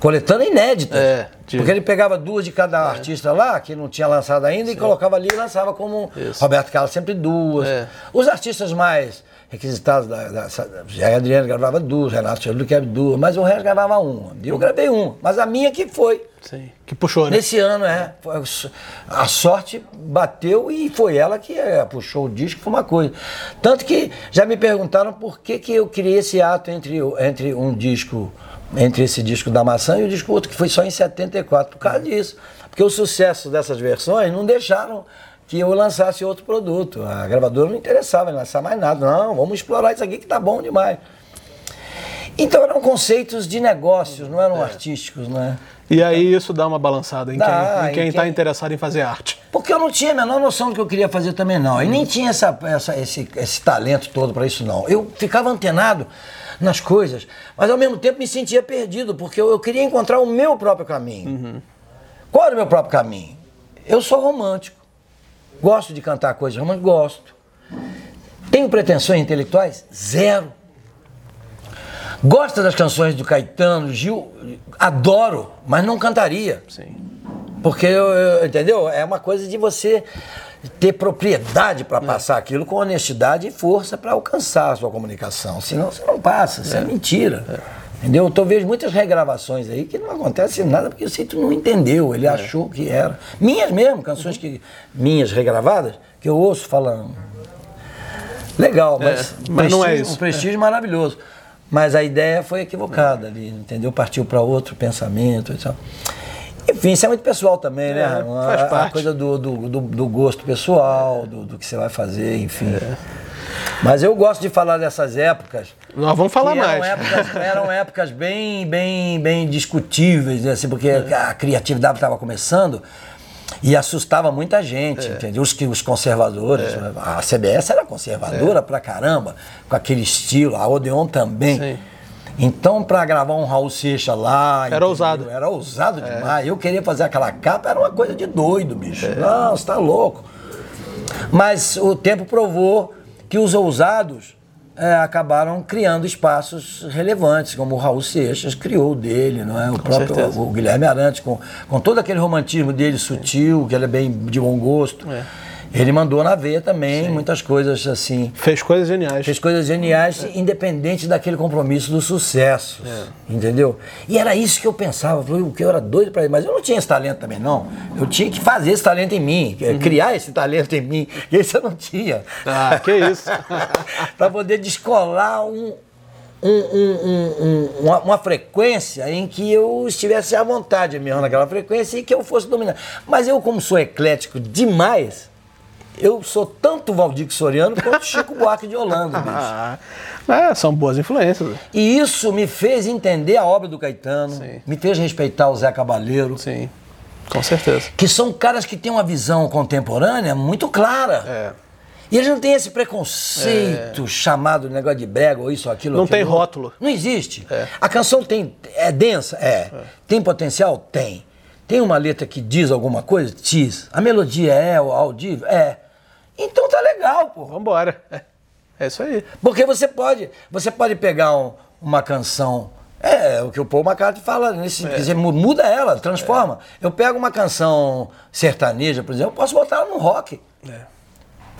Speaker 2: Coletânea inédita.
Speaker 1: É. De-
Speaker 2: Porque ele pegava duas de cada artista lá, que não tinha lançado ainda, e colocava ali e lançava como
Speaker 1: Isso.
Speaker 2: Roberto Carlos, sempre duas.
Speaker 1: É.
Speaker 2: Os artistas mais requisitados, da, da, Jair Adriano gravava duas, Renato gravava duas, mas o resto gravava uma. E eu gravei um, mas a minha que foi.
Speaker 1: Sim. Que puxou, né?
Speaker 2: Nesse ano, é. A sorte bateu e foi ela que é, puxou o disco, foi uma coisa. Tanto que já me perguntaram por que, que eu criei esse ato entre, entre um disco, entre esse disco da maçã e o disco outro, que foi só em 74, por causa disso. Porque o sucesso dessas versões não deixaram que eu lançasse outro produto. A gravadora não interessava em lançar mais nada. Não, vamos explorar isso aqui que tá bom demais. Então eram conceitos de negócios, não eram artísticos, né?
Speaker 1: E aí isso dá uma balançada em
Speaker 2: Dá,
Speaker 1: quem, em
Speaker 2: em
Speaker 1: quem tá
Speaker 2: quem-
Speaker 1: interessado em fazer arte.
Speaker 2: Porque eu não tinha a menor noção do que eu queria fazer também, não. E nem tinha essa, essa- esse, esse talento todo para isso, não. Eu ficava antenado nas coisas, mas ao mesmo tempo me sentia perdido, porque eu, eu queria encontrar o meu próprio caminho. Qual era o meu próprio caminho? Eu sou romântico. Gosto de cantar coisas românticas? Gosto. Tenho pretensões intelectuais? Zero. Gosto das canções do Caetano, Gil? Adoro, mas não cantaria.
Speaker 1: Sim.
Speaker 2: Porque, eu- eu- entendeu? É uma coisa de você ter propriedade para passar aquilo com honestidade e força para alcançar a sua comunicação. Senão você não passa, isso é, mentira. Entendeu? Então eu vejo muitas regravações aí que não acontece nada porque o Cito não entendeu, ele achou que era. Minhas mesmo, canções que minhas regravadas, que eu ouço falando. Legal, mas,
Speaker 1: mas não é isso.
Speaker 2: Um prestígio maravilhoso. Mas a ideia foi equivocada ali, entendeu? Partiu para outro pensamento e tal. Enfim, isso é muito pessoal também, né?
Speaker 1: É,
Speaker 2: Ramon?
Speaker 1: faz
Speaker 2: A- A
Speaker 1: parte.
Speaker 2: coisa do, do, do- do gosto pessoal, do, do que você vai fazer, enfim.
Speaker 1: É.
Speaker 2: Mas eu gosto de falar dessas épocas.
Speaker 1: Nós vamos falar
Speaker 2: eram
Speaker 1: mais.
Speaker 2: Épocas, [LAUGHS] eram épocas bem, bem, bem discutíveis, né? assim, porque a criatividade estava começando e assustava muita gente, entendeu? Os, os conservadores. A CBS era conservadora pra caramba, com aquele estilo, a Odeon também.
Speaker 1: Sim.
Speaker 2: Então, pra gravar um Raul Seixas lá.
Speaker 1: Era ousado.
Speaker 2: Era ousado demais. Eu queria fazer aquela capa, era uma coisa de doido, bicho. Não, você tá louco. Mas o tempo provou que os ousados é, acabaram criando espaços relevantes, como o Raul Seixas criou dele, não é? O próprio
Speaker 1: certeza.
Speaker 2: o Guilherme Arantes, com, com todo aquele romantismo dele sutil, que ele é bem de bom gosto.
Speaker 1: É.
Speaker 2: Ele mandou na veia também muitas coisas assim.
Speaker 1: Fez coisas geniais.
Speaker 2: Fez coisas geniais, independente daquele compromisso do sucesso. Entendeu? E era isso que eu pensava. O que eu era doido para ir. Mas eu não tinha esse talento também, não. Eu tinha que fazer esse talento em mim, eh, criar esse talento em mim. [LAUGHS] E esse eu não tinha.
Speaker 1: Ah, que isso. [LAUGHS]
Speaker 2: para poder descolar um, um- um- um- um- uma, uma frequência em que eu estivesse à vontade mesmo naquela frequência e que eu fosse dominar. Mas eu, como sou eclético demais, eu sou tanto Valdir Soriano quanto Chico [LAUGHS] Buarque de Holanda, bicho.
Speaker 1: Ah, é, são boas influências.
Speaker 2: E isso me fez entender a obra do Caetano,
Speaker 1: Sim.
Speaker 2: me fez respeitar o Zé Cabaleiro,
Speaker 1: Sim, com certeza.
Speaker 2: que são caras que têm uma visão contemporânea muito clara.
Speaker 1: É.
Speaker 2: E eles não têm esse preconceito chamado negócio de brega ou isso ou aquilo.
Speaker 1: Não
Speaker 2: aquilo
Speaker 1: tem rótulo.
Speaker 2: Não existe. A canção tem é densa? É. Tem potencial? Tem. Tem uma letra que diz alguma coisa? Diz. A melodia é o audível? É. Então tá legal, pô.
Speaker 1: Vambora. É, é isso aí.
Speaker 2: Porque você pode, você pode pegar um- uma canção. É, o que o Paul McCartney fala, nesse, você mu- muda ela, transforma. Eu pego uma canção sertaneja, por exemplo, eu posso botar ela no rock.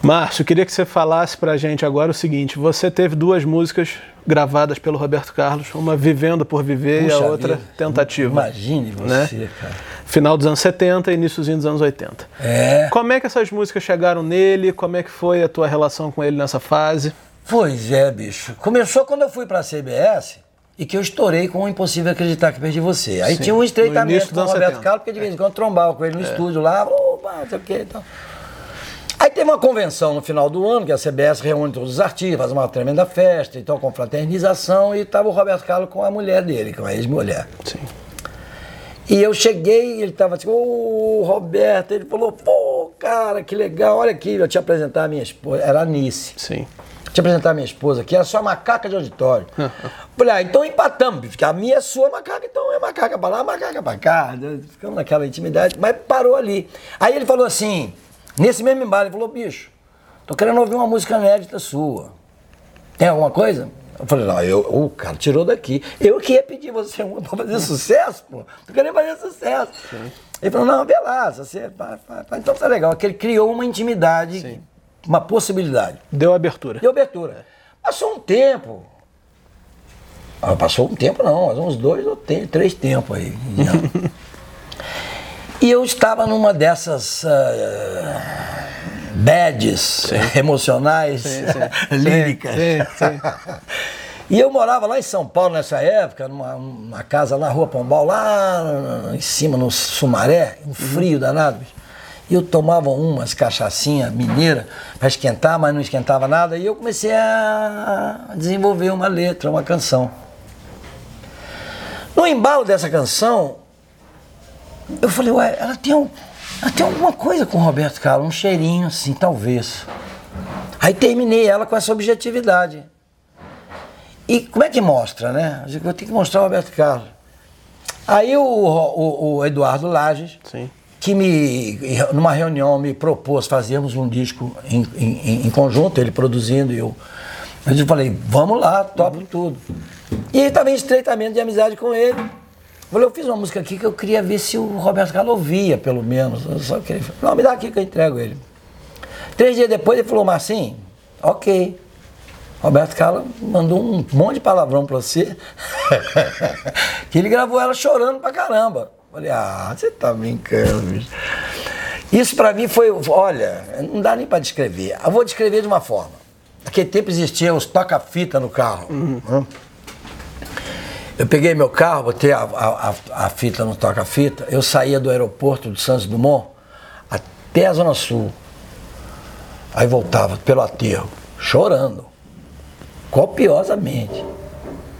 Speaker 1: Márcio, queria que você falasse pra gente agora o seguinte: você teve duas músicas gravadas pelo Roberto Carlos, uma Vivendo por Viver e a
Speaker 2: Puxa
Speaker 1: outra
Speaker 2: vida.
Speaker 1: Tentativa.
Speaker 2: Imagine você,
Speaker 1: né?
Speaker 2: cara.
Speaker 1: Final dos anos 70 e iníciozinho dos anos 80.
Speaker 2: É.
Speaker 1: Como é que essas músicas chegaram nele? Como é que foi a tua relação com ele nessa fase?
Speaker 2: Pois é, bicho. Começou quando eu fui pra CBS e que eu estourei com o Impossível Acreditar que Perdi Você. Aí
Speaker 1: Sim,
Speaker 2: tinha um estreitamento com o Roberto
Speaker 1: 70.
Speaker 2: Carlos, porque de vez em quando trombava com ele no estúdio lá, opa, não sei o que e tal. Aí teve uma convenção no final do ano, que a CBS reúne todos os artistas, faz uma tremenda festa, então com fraternização, e estava o Roberto Carlos com a mulher dele, com a ex-mulher.
Speaker 1: Sim.
Speaker 2: E eu cheguei e ele tava assim, ô Roberto, ele falou, pô, cara, que legal, olha aqui, eu te apresentar a minha esposa, era a Anice.
Speaker 1: Sim.
Speaker 2: Te apresentar a minha esposa, que era só macaca de auditório. [LAUGHS] Falei, ah, então empatamos, porque a minha é sua macaca, então é macaca pra lá, macaca pra cá. Ficamos naquela intimidade, mas parou ali. Aí ele falou assim, nesse mesmo embalo, ele falou, bicho, tô querendo ouvir uma música inédita sua. Tem alguma coisa? Eu falei, não, eu, o cara tirou daqui. Eu que ia pedir você uma pra fazer sucesso, pô. Tu queria fazer sucesso. Sim. Ele falou, não, beleza, você, então tá legal. Que ele criou uma intimidade, Sim. uma possibilidade.
Speaker 1: Deu abertura.
Speaker 2: Deu abertura. Passou um tempo. Ah, passou um tempo não, uns dois ou três tempos aí. [LAUGHS] e eu estava numa dessas uh, bads sim. emocionais, sim, [LAUGHS] sim. líricas. [LAUGHS] E eu morava lá em São Paulo nessa época, numa, numa casa lá, Rua Pombal, lá em cima, no Sumaré, um frio danado. E eu tomava umas cachaçinhas mineira para esquentar, mas não esquentava nada. E eu comecei a desenvolver uma letra, uma canção. No embalo dessa canção, eu falei, ué, ela tem, um, ela tem alguma coisa com o Roberto Carlos, um cheirinho assim, talvez. Aí terminei ela com essa objetividade. E como é que mostra, né? Eu tenho que mostrar o Roberto Carlos. Aí o, o, o Eduardo Lages, Sim. que me, numa reunião, me propôs fazermos um disco em, em, em conjunto, ele produzindo e eu. Eu falei, vamos lá, topo uhum. tudo. E em estreitamento de amizade com ele. Falei, eu fiz uma música aqui que eu queria ver se o Roberto Carlos ouvia, pelo menos. Só queria. Não, me dá aqui que eu entrego ele. Três dias depois ele falou, Marcinho, ok. Roberto Carlos mandou um monte de palavrão pra você. [LAUGHS] que ele gravou ela chorando pra caramba. Falei, ah, você tá brincando, bicho. Isso pra mim foi, olha, não dá nem pra descrever. Eu vou descrever de uma forma. Naquele tempo existiam os toca-fita no carro. Uhum. Né? Eu peguei meu carro, botei a, a, a fita no toca-fita, eu saía do aeroporto de Santos Dumont até a Zona Sul. Aí voltava pelo aterro, chorando copiosamente.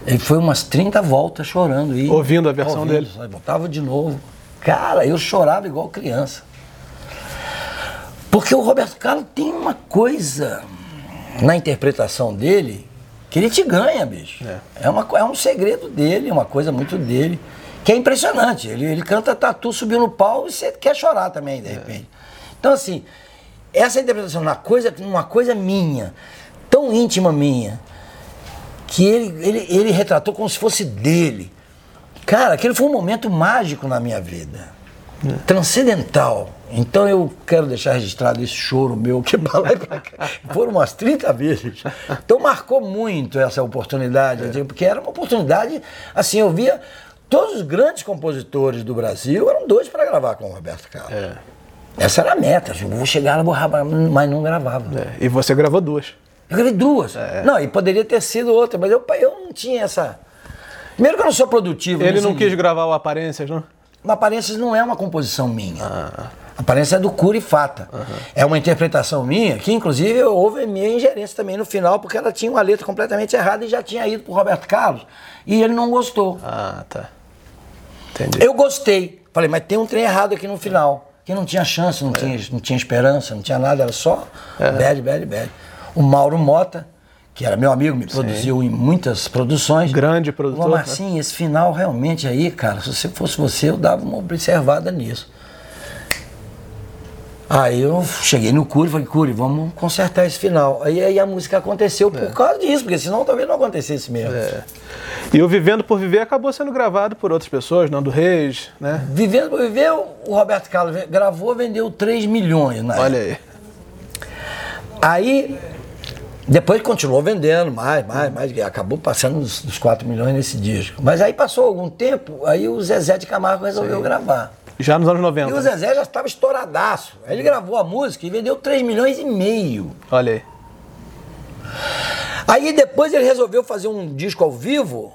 Speaker 2: Ele foi umas 30 voltas chorando. E,
Speaker 1: ouvindo a versão ouvindo, dele.
Speaker 2: Aí voltava de novo. Cara, eu chorava igual criança. Porque o Roberto Carlos tem uma coisa na interpretação dele que ele te ganha, bicho. É, é, uma, é um segredo dele, é uma coisa muito dele, que é impressionante. Ele, ele canta tatu, subiu no pau e você quer chorar também, de é. repente. É. Então, assim, essa interpretação, uma coisa, uma coisa minha, tão íntima minha, que ele, ele, ele retratou como se fosse dele. Cara, aquele foi um momento mágico na minha vida. É. Transcendental. Então eu quero deixar registrado esse choro meu que pra lá e pra cá. Foram umas 30 vezes. Então marcou muito essa oportunidade, é. porque era uma oportunidade, assim, eu via todos os grandes compositores do Brasil eram dois para gravar com o Roberto Carlos. É. Essa era a meta, eu vou chegar, vou mas não gravava.
Speaker 1: É. E você gravou duas.
Speaker 2: Eu gravei duas. É. Não, e poderia ter sido outra, mas eu, eu não tinha essa. Primeiro que eu não sou produtivo.
Speaker 1: Ele não quis gravar o Aparências, não?
Speaker 2: O Aparências não é uma composição minha. Ah. Aparência é do Curi Fata. Uhum. É uma interpretação minha, que inclusive houve minha ingerência também no final, porque ela tinha uma letra completamente errada e já tinha ido pro Roberto Carlos. E ele não gostou.
Speaker 1: Ah, tá. Entendi.
Speaker 2: Eu gostei. Falei, mas tem um trem errado aqui no final. Que não tinha chance, não, é. tinha, não tinha esperança, não tinha nada, era só é. bad, bad, bad o Mauro Mota, que era meu amigo, me produziu em muitas produções.
Speaker 1: Grande produtor.
Speaker 2: Falou, Marcinho, né? esse final realmente aí, cara, se você fosse você, eu dava uma observada nisso. Aí eu cheguei no Cury e falei, Cury, vamos consertar esse final. Aí, aí a música aconteceu por é. causa disso, porque senão talvez não acontecesse mesmo. É.
Speaker 1: E o Vivendo por Viver acabou sendo gravado por outras pessoas, Nando Reis, né?
Speaker 2: Vivendo por Viver, o Roberto Carlos gravou, vendeu 3 milhões, né?
Speaker 1: Olha aí.
Speaker 2: Aí depois continuou vendendo mais, mais, mais, acabou passando dos, dos 4 milhões nesse disco. Mas aí passou algum tempo, aí o Zezé de Camargo resolveu Sim. gravar.
Speaker 1: Já nos anos 90.
Speaker 2: E o Zezé já estava estouradaço. Aí ele gravou a música e vendeu 3 milhões e meio.
Speaker 1: Olha aí.
Speaker 2: Aí depois ele resolveu fazer um disco ao vivo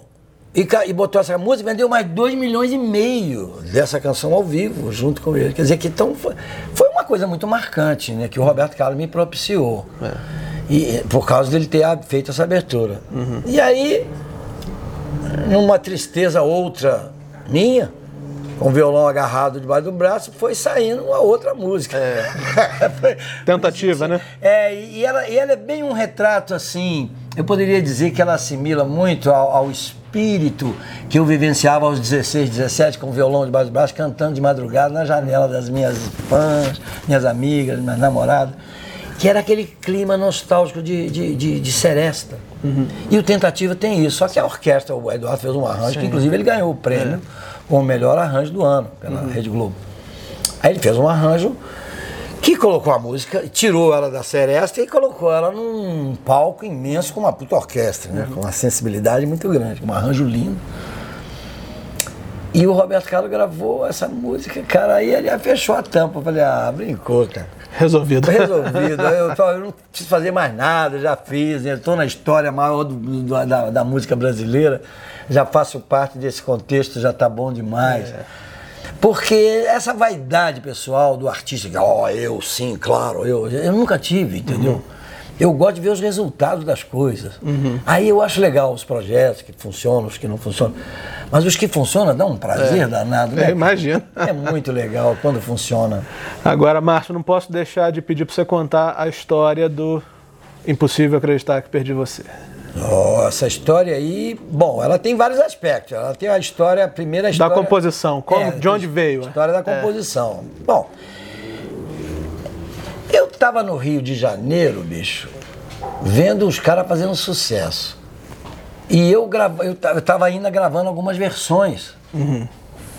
Speaker 2: e, e botou essa música e vendeu mais 2 milhões e meio dessa canção ao vivo, junto com ele. Quer dizer que então foi, foi uma coisa muito marcante, né? Que o Roberto Carlos me propiciou. É. E, por causa dele ter feito essa abertura. Uhum. E aí, numa tristeza outra minha, com o violão agarrado debaixo do braço, foi saindo uma outra música.
Speaker 1: É. [LAUGHS] Tentativa, né?
Speaker 2: É, e ela, e ela é bem um retrato assim. Eu poderia dizer que ela assimila muito ao, ao espírito que eu vivenciava aos 16, 17, com o violão debaixo do braço, cantando de madrugada na janela das minhas fãs, minhas amigas, minhas namoradas que era aquele clima nostálgico de, de, de, de seresta. E o Tentativa tem isso. Só que a orquestra, o Eduardo fez um arranjo, que inclusive ele ganhou o prêmio como o melhor arranjo do ano pela Rede Globo. Aí ele fez um arranjo que colocou a música, tirou ela da seresta e colocou ela num palco imenso com uma puta orquestra, né? com uma sensibilidade muito grande, um arranjo lindo. E o Roberto Carlos gravou essa música, cara, aí ele fechou a tampa. Eu falei, ah, brincou, cara.
Speaker 1: Resolvido.
Speaker 2: Resolvido. eu, eu não preciso fazer mais nada, já fiz, estou na história maior do, do, da, da, música brasileira, já faço parte desse contexto, já tá bom demais. É. Porque essa vaidade pessoal do artista, que, ó, oh, eu sim, claro, eu, eu nunca tive, entendeu? Uhum. Eu gosto de ver os resultados das coisas. Uhum. Aí eu acho legal os projetos que funcionam, os que não funcionam. Mas os que funcionam dão um prazer é. danado, né?
Speaker 1: É, imagina.
Speaker 2: É muito legal quando funciona.
Speaker 1: Agora, Márcio, não posso deixar de pedir para você contar a história do Impossível Acreditar que Perdi Você.
Speaker 2: Oh, essa história aí, bom, ela tem vários aspectos. Ela tem a história, a primeira história.
Speaker 1: Da composição, como, é, de onde veio?
Speaker 2: História da é. composição. É. Bom, eu tava no Rio de Janeiro, bicho, vendo os caras fazendo sucesso. E eu, grava, eu, eu tava ainda gravando algumas versões. Uhum.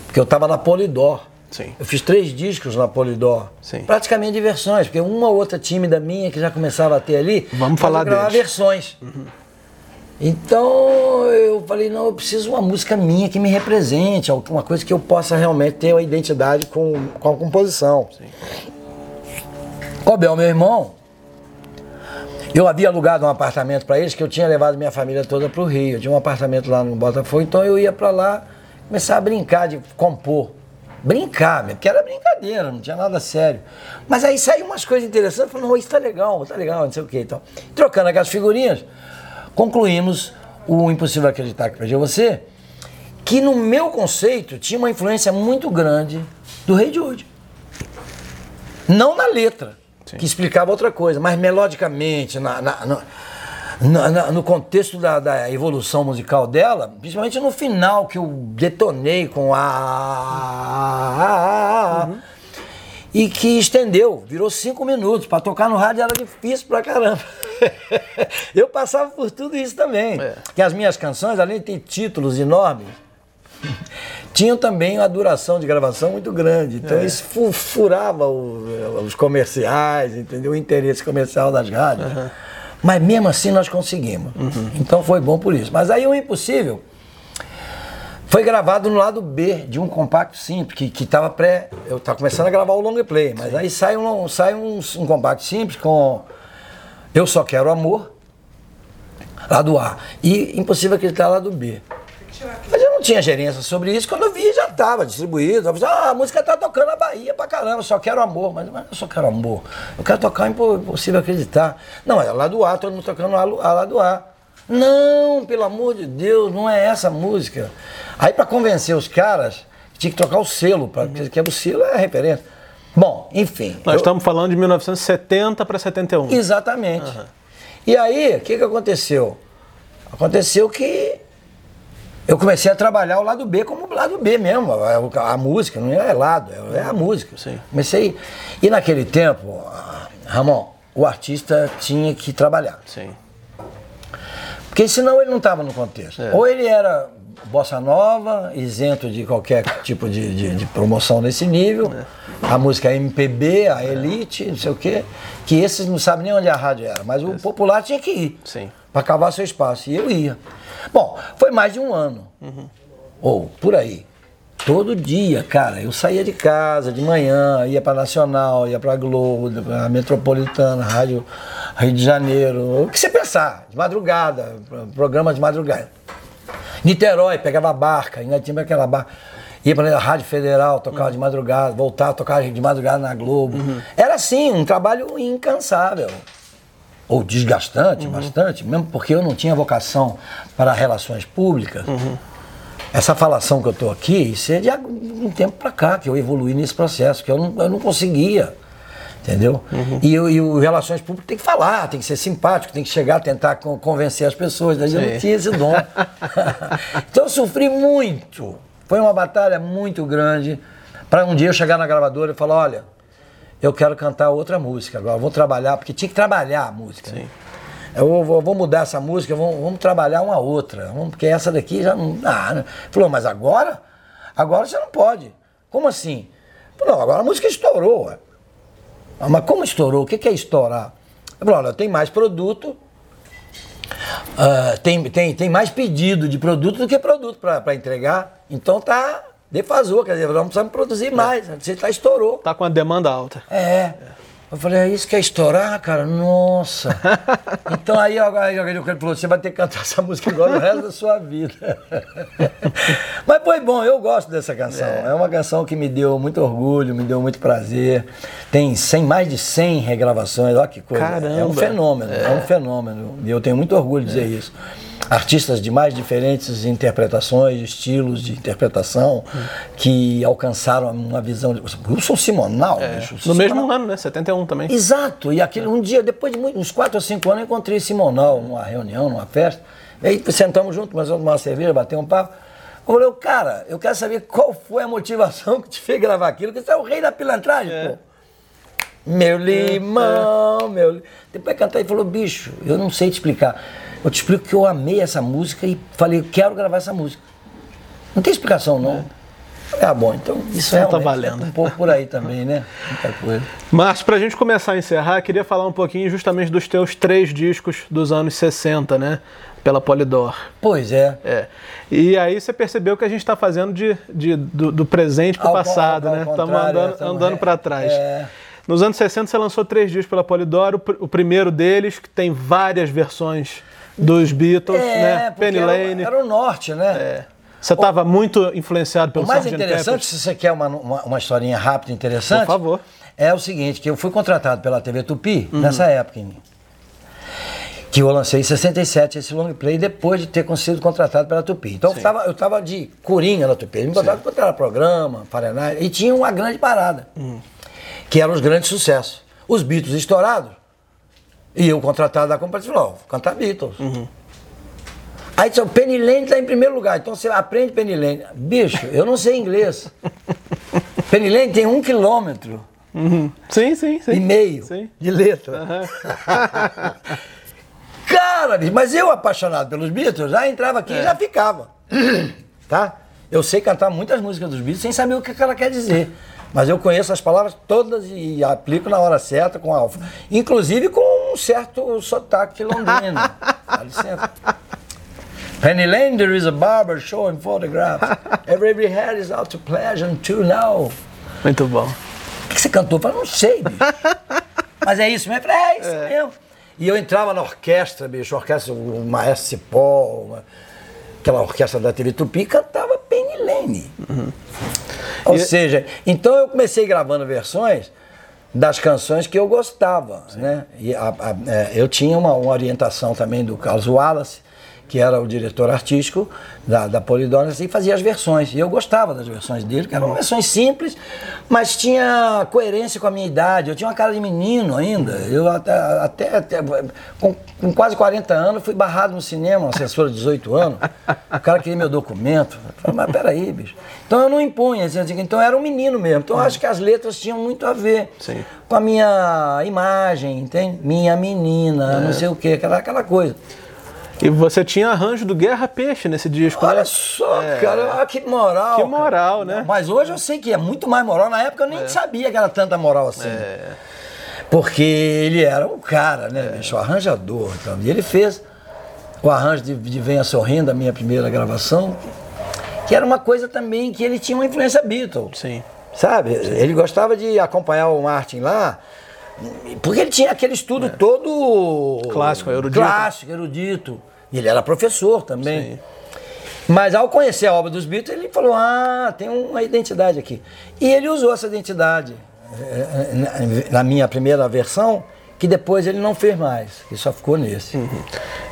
Speaker 2: Porque eu tava na Polidor.
Speaker 1: Sim.
Speaker 2: Eu fiz três discos na Polidor.
Speaker 1: Sim.
Speaker 2: Praticamente de versões, porque uma ou outra tímida minha que já começava a ter ali.
Speaker 1: Vamos falar
Speaker 2: eu gravar
Speaker 1: deles.
Speaker 2: versões. Uhum. Então eu falei, não, eu preciso de uma música minha que me represente, alguma coisa que eu possa realmente ter uma identidade com, com a composição. Sim. Cobel, meu irmão, eu havia alugado um apartamento para eles, que eu tinha levado minha família toda para o Rio. Eu tinha um apartamento lá no Botafogo, então eu ia para lá começar a brincar de compor. Brincar, porque era brincadeira, não tinha nada sério. Mas aí saiu umas coisas interessantes, falei, não, isso tá legal, tá legal, não sei o que. Então, trocando aquelas figurinhas, concluímos o Impossível Acreditar que Perdi Você, que no meu conceito tinha uma influência muito grande do Rei Jude. Não na letra, Sim. que explicava outra coisa, mas melodicamente, na, na, na, no contexto da, da, evolução musical dela, principalmente no final que eu detonei com a. a, a, a uhum e que estendeu, virou cinco minutos. Para tocar no rádio era difícil pra caramba. [LAUGHS] eu passava por tudo isso também. É. Que as minhas canções, além de ter títulos enormes, tinham também uma duração de gravação muito grande. Então é. isso furava o, os comerciais, entendeu? O interesse comercial das rádios. Uhum. Mas mesmo assim nós conseguimos. Uhum. Então foi bom por isso. Mas aí o impossível foi gravado no lado B de um compacto simples, que, que tava pré. Eu estava começando a gravar o long play, mas Sim. aí sai, um, sai um, um compacto simples com Eu Só Quero Amor, lado A, e Impossível Acreditar lado B. Mas tinha gerência sobre isso, quando eu vi já estava distribuído. Eu falei, ah, a música tá tocando na Bahia pra caramba, só quero amor. Mas, mas eu só quero amor. Eu quero tocar Impossível Acreditar. Não, é lado A, todo mundo tocando lá lado A. Não, pelo amor de Deus, não é essa música. Aí para convencer os caras, tinha que trocar o selo, pra, porque o selo é a referência. Bom, enfim.
Speaker 1: Nós eu... estamos falando de 1970 para 71.
Speaker 2: Exatamente. Uhum. E aí, o que, que aconteceu? Aconteceu que eu comecei a trabalhar o lado B como lado B mesmo. A, a música, não é lado, é, é a música.
Speaker 1: Sim.
Speaker 2: Comecei. E naquele tempo, Ramon, o artista tinha que trabalhar.
Speaker 1: Sim.
Speaker 2: Porque senão ele não estava no contexto. É. Ou ele era bossa nova, isento de qualquer tipo de, de, de promoção nesse nível. É. A música MPB, a Elite, não sei o quê. Que esses não sabem nem onde a rádio era. Mas o popular tinha que ir.
Speaker 1: Sim.
Speaker 2: Para cavar seu espaço. E eu ia. Bom, foi mais de um ano. Uhum. Ou por aí. Todo dia, cara, eu saía de casa de manhã, ia para Nacional, ia para Globo, para Metropolitana, Rádio Rio de Janeiro, o que você pensar, de madrugada, programa de madrugada. Niterói, pegava a barca, ainda tinha aquela barca. Ia para a Rádio Federal, tocava uhum. de madrugada, voltava, tocava de madrugada na Globo. Uhum. Era assim, um trabalho incansável. Ou desgastante, uhum. bastante, mesmo porque eu não tinha vocação para relações públicas. Uhum. Essa falação que eu estou aqui, isso é de um tempo para cá que eu evolui nesse processo, que eu não, eu não conseguia. Entendeu? Uhum. E, e o Relações Públicas tem que falar, tem que ser simpático, tem que chegar, tentar convencer as pessoas. Daí eu não tinha esse dom. [LAUGHS] então eu sofri muito. Foi uma batalha muito grande para um dia eu chegar na gravadora e falar: olha, eu quero cantar outra música agora, vou trabalhar, porque tinha que trabalhar a música. Né? eu vou, vou- vou mudar essa música, vamos, vamos trabalhar uma outra, vamos- porque essa daqui já não dá. né? Falou, mas agora? Agora você não pode. Como assim? Falou, não, agora a música estourou. ué. Ah, mas como estourou? O que é estourar? Falei, olha, tem mais produto, ah, tem, tem, tem mais pedido de produto do que produto para entregar. Então tá defasou, quer dizer, nós precisamos produzir mais. Você tá estourou.
Speaker 1: Tá com a demanda alta.
Speaker 2: É. Eu falei, é isso que é estourar, cara? Nossa. [LAUGHS] então aí, agora, ele falou, você vai ter que cantar essa música igual o resto da sua vida. [LAUGHS] Mas foi bom, eu gosto dessa canção. É. uma canção que me deu muito orgulho, me deu muito prazer. Tem 100, mais de 100 regravações, olha que coisa. É um
Speaker 1: Caramba.
Speaker 2: fenômeno, é, um fenômeno. E eu tenho muito orgulho de dizer isso. Artistas de mais diferentes interpretações, estilos de interpretação, que alcançaram uma visão. De... Wilson Simonal, bicho,
Speaker 1: No
Speaker 2: Simonal-
Speaker 1: mesmo ano, né? 71 também.
Speaker 2: Exato, e aquele, um dia, depois de muito- uns 4 ou 5 anos, eu encontrei Simonal numa reunião, numa festa. E aí sentamos juntos, tomar uma cerveja, bater um papo. Eu falei, cara, eu quero saber qual foi a motivação [LAUGHS] que te fez gravar aquilo, porque você é o rei da pilantragem, pô. Meu limão, meu. li- Depois cantar e falou, bicho, eu não sei te explicar. Eu te explico que eu amei essa música e falei, quero gravar essa música. Não tem explicação, não. Falei, ah, bom, então isso
Speaker 1: Então tá valendo.
Speaker 2: é um pouco por aí também, né? Muita coisa.
Speaker 1: Márcio, pra gente começar a encerrar, queria falar um pouquinho justamente dos teus três discos dos anos 60, né? Pela Polydor.
Speaker 2: Pois é.
Speaker 1: É. E aí você percebeu que a gente está fazendo de, de- do, do presente para o
Speaker 2: Ao con-
Speaker 1: passado,
Speaker 2: ao
Speaker 1: né? Estamos andando, andando
Speaker 2: é,
Speaker 1: para trás.
Speaker 2: é.
Speaker 1: Nos anos 60 você lançou três discos pela Polydor. O, o primeiro deles, que tem várias versões dos Beatles, né?
Speaker 2: porque
Speaker 1: Penny
Speaker 2: era,
Speaker 1: Lane.
Speaker 2: era o norte, né?
Speaker 1: É. Você estava muito influenciado pelo
Speaker 2: O mais
Speaker 1: Sgt.
Speaker 2: interessante,
Speaker 1: Pepper's.
Speaker 2: se você quer uma, uma, uma historinha rápida e interessante,
Speaker 1: Por favor.
Speaker 2: é o seguinte, que eu fui contratado pela TV Tupi
Speaker 1: Uhum.
Speaker 2: nessa época, em- que eu lancei em 67 esse long play depois de ter sido contratado pela Tupi. Então eu tava, eu tava de corinha na Tupi. Eles me botaram para programa, Fahrenheit, e tinha uma grande parada,
Speaker 1: Uhum.
Speaker 2: que eram os grandes sucessos. Os Beatles estourados, e eu contratado da companhia, falou, vou cantar Beatles.
Speaker 1: Uhum.
Speaker 2: Aí disse, o Penny Lane está em primeiro lugar, então você aprende Penny Lane. Bicho, eu não sei inglês. [LAUGHS] Penny Lane tem um quilômetro
Speaker 1: Uhum. Sim, sim, sim.
Speaker 2: e meio
Speaker 1: Sim.
Speaker 2: de letra. [LAUGHS] Cara, bicho, mas eu apaixonado pelos Beatles, já entrava aqui e já ficava. [CLEARS THROAT] tá? Eu sei cantar muitas músicas dos Beatles sem saber o que ela quer dizer. Mas eu conheço as palavras todas e aplico na hora certa com alfa. Inclusive com um certo sotaque londrino. [LAUGHS] Dá licença. Penny Lane, there is a barber showing photographs. [LAUGHS] Every head is out to pleasure to now.
Speaker 1: Muito bom.
Speaker 2: O que você cantou? Eu falei, não sei, bicho. [LAUGHS] Mas é isso mesmo? Eu falei, é isso mesmo. E eu entrava na orquestra, bicho, orquestra, o Maestro Cipó, uma- aquela orquestra da TV Tupi, e cantava Penny Lane. Ou
Speaker 1: E-
Speaker 2: seja, então eu comecei gravando versões das canções que eu gostava, né? E a- a- é, eu tinha uma, uma orientação também do Carlos Wallace, que era o diretor artístico da, da Polydor, e fazia as versões. E eu gostava das versões dele, que eram versões simples, mas tinha coerência com a minha idade. Eu tinha uma cara de menino ainda. Eu até, até, até- com, com quase 40 anos, fui barrado no cinema, uma assessora de 18 anos. O cara queria meu documento. Eu falei, mas peraí, bicho. Então eu não impunha, assim, então eu era um menino mesmo. Então eu acho que as letras tinham muito a ver
Speaker 1: Sim.
Speaker 2: com a minha imagem, entende? Minha menina, não sei o quê, aquela, aquela coisa.
Speaker 1: E você tinha arranjo do Guerra Peixe nesse disco,
Speaker 2: Olha
Speaker 1: né?
Speaker 2: só, cara, olha que moral.
Speaker 1: Que
Speaker 2: cara.
Speaker 1: moral, né?
Speaker 2: Mas hoje eu sei que é muito mais moral. Na época eu nem sabia que era tanta moral assim. Porque ele era um cara, né, bicho? O arranjador. Então. E ele fez o arranjo de, de Venha Sorrindo, a minha primeira gravação, que era uma coisa também que ele tinha uma influência Beatles.
Speaker 1: Sim.
Speaker 2: Sabe? Ele gostava de acompanhar o Martin lá, porque ele tinha aquele estudo todo.
Speaker 1: Clássico, erudito.
Speaker 2: Clássico, erudito. E ele era professor também.
Speaker 1: Sim.
Speaker 2: Mas ao conhecer a obra dos Beatles, ele falou: Ah, tem uma identidade aqui. E ele usou essa identidade eh, na minha primeira versão, que depois ele não fez mais, que só ficou nesse.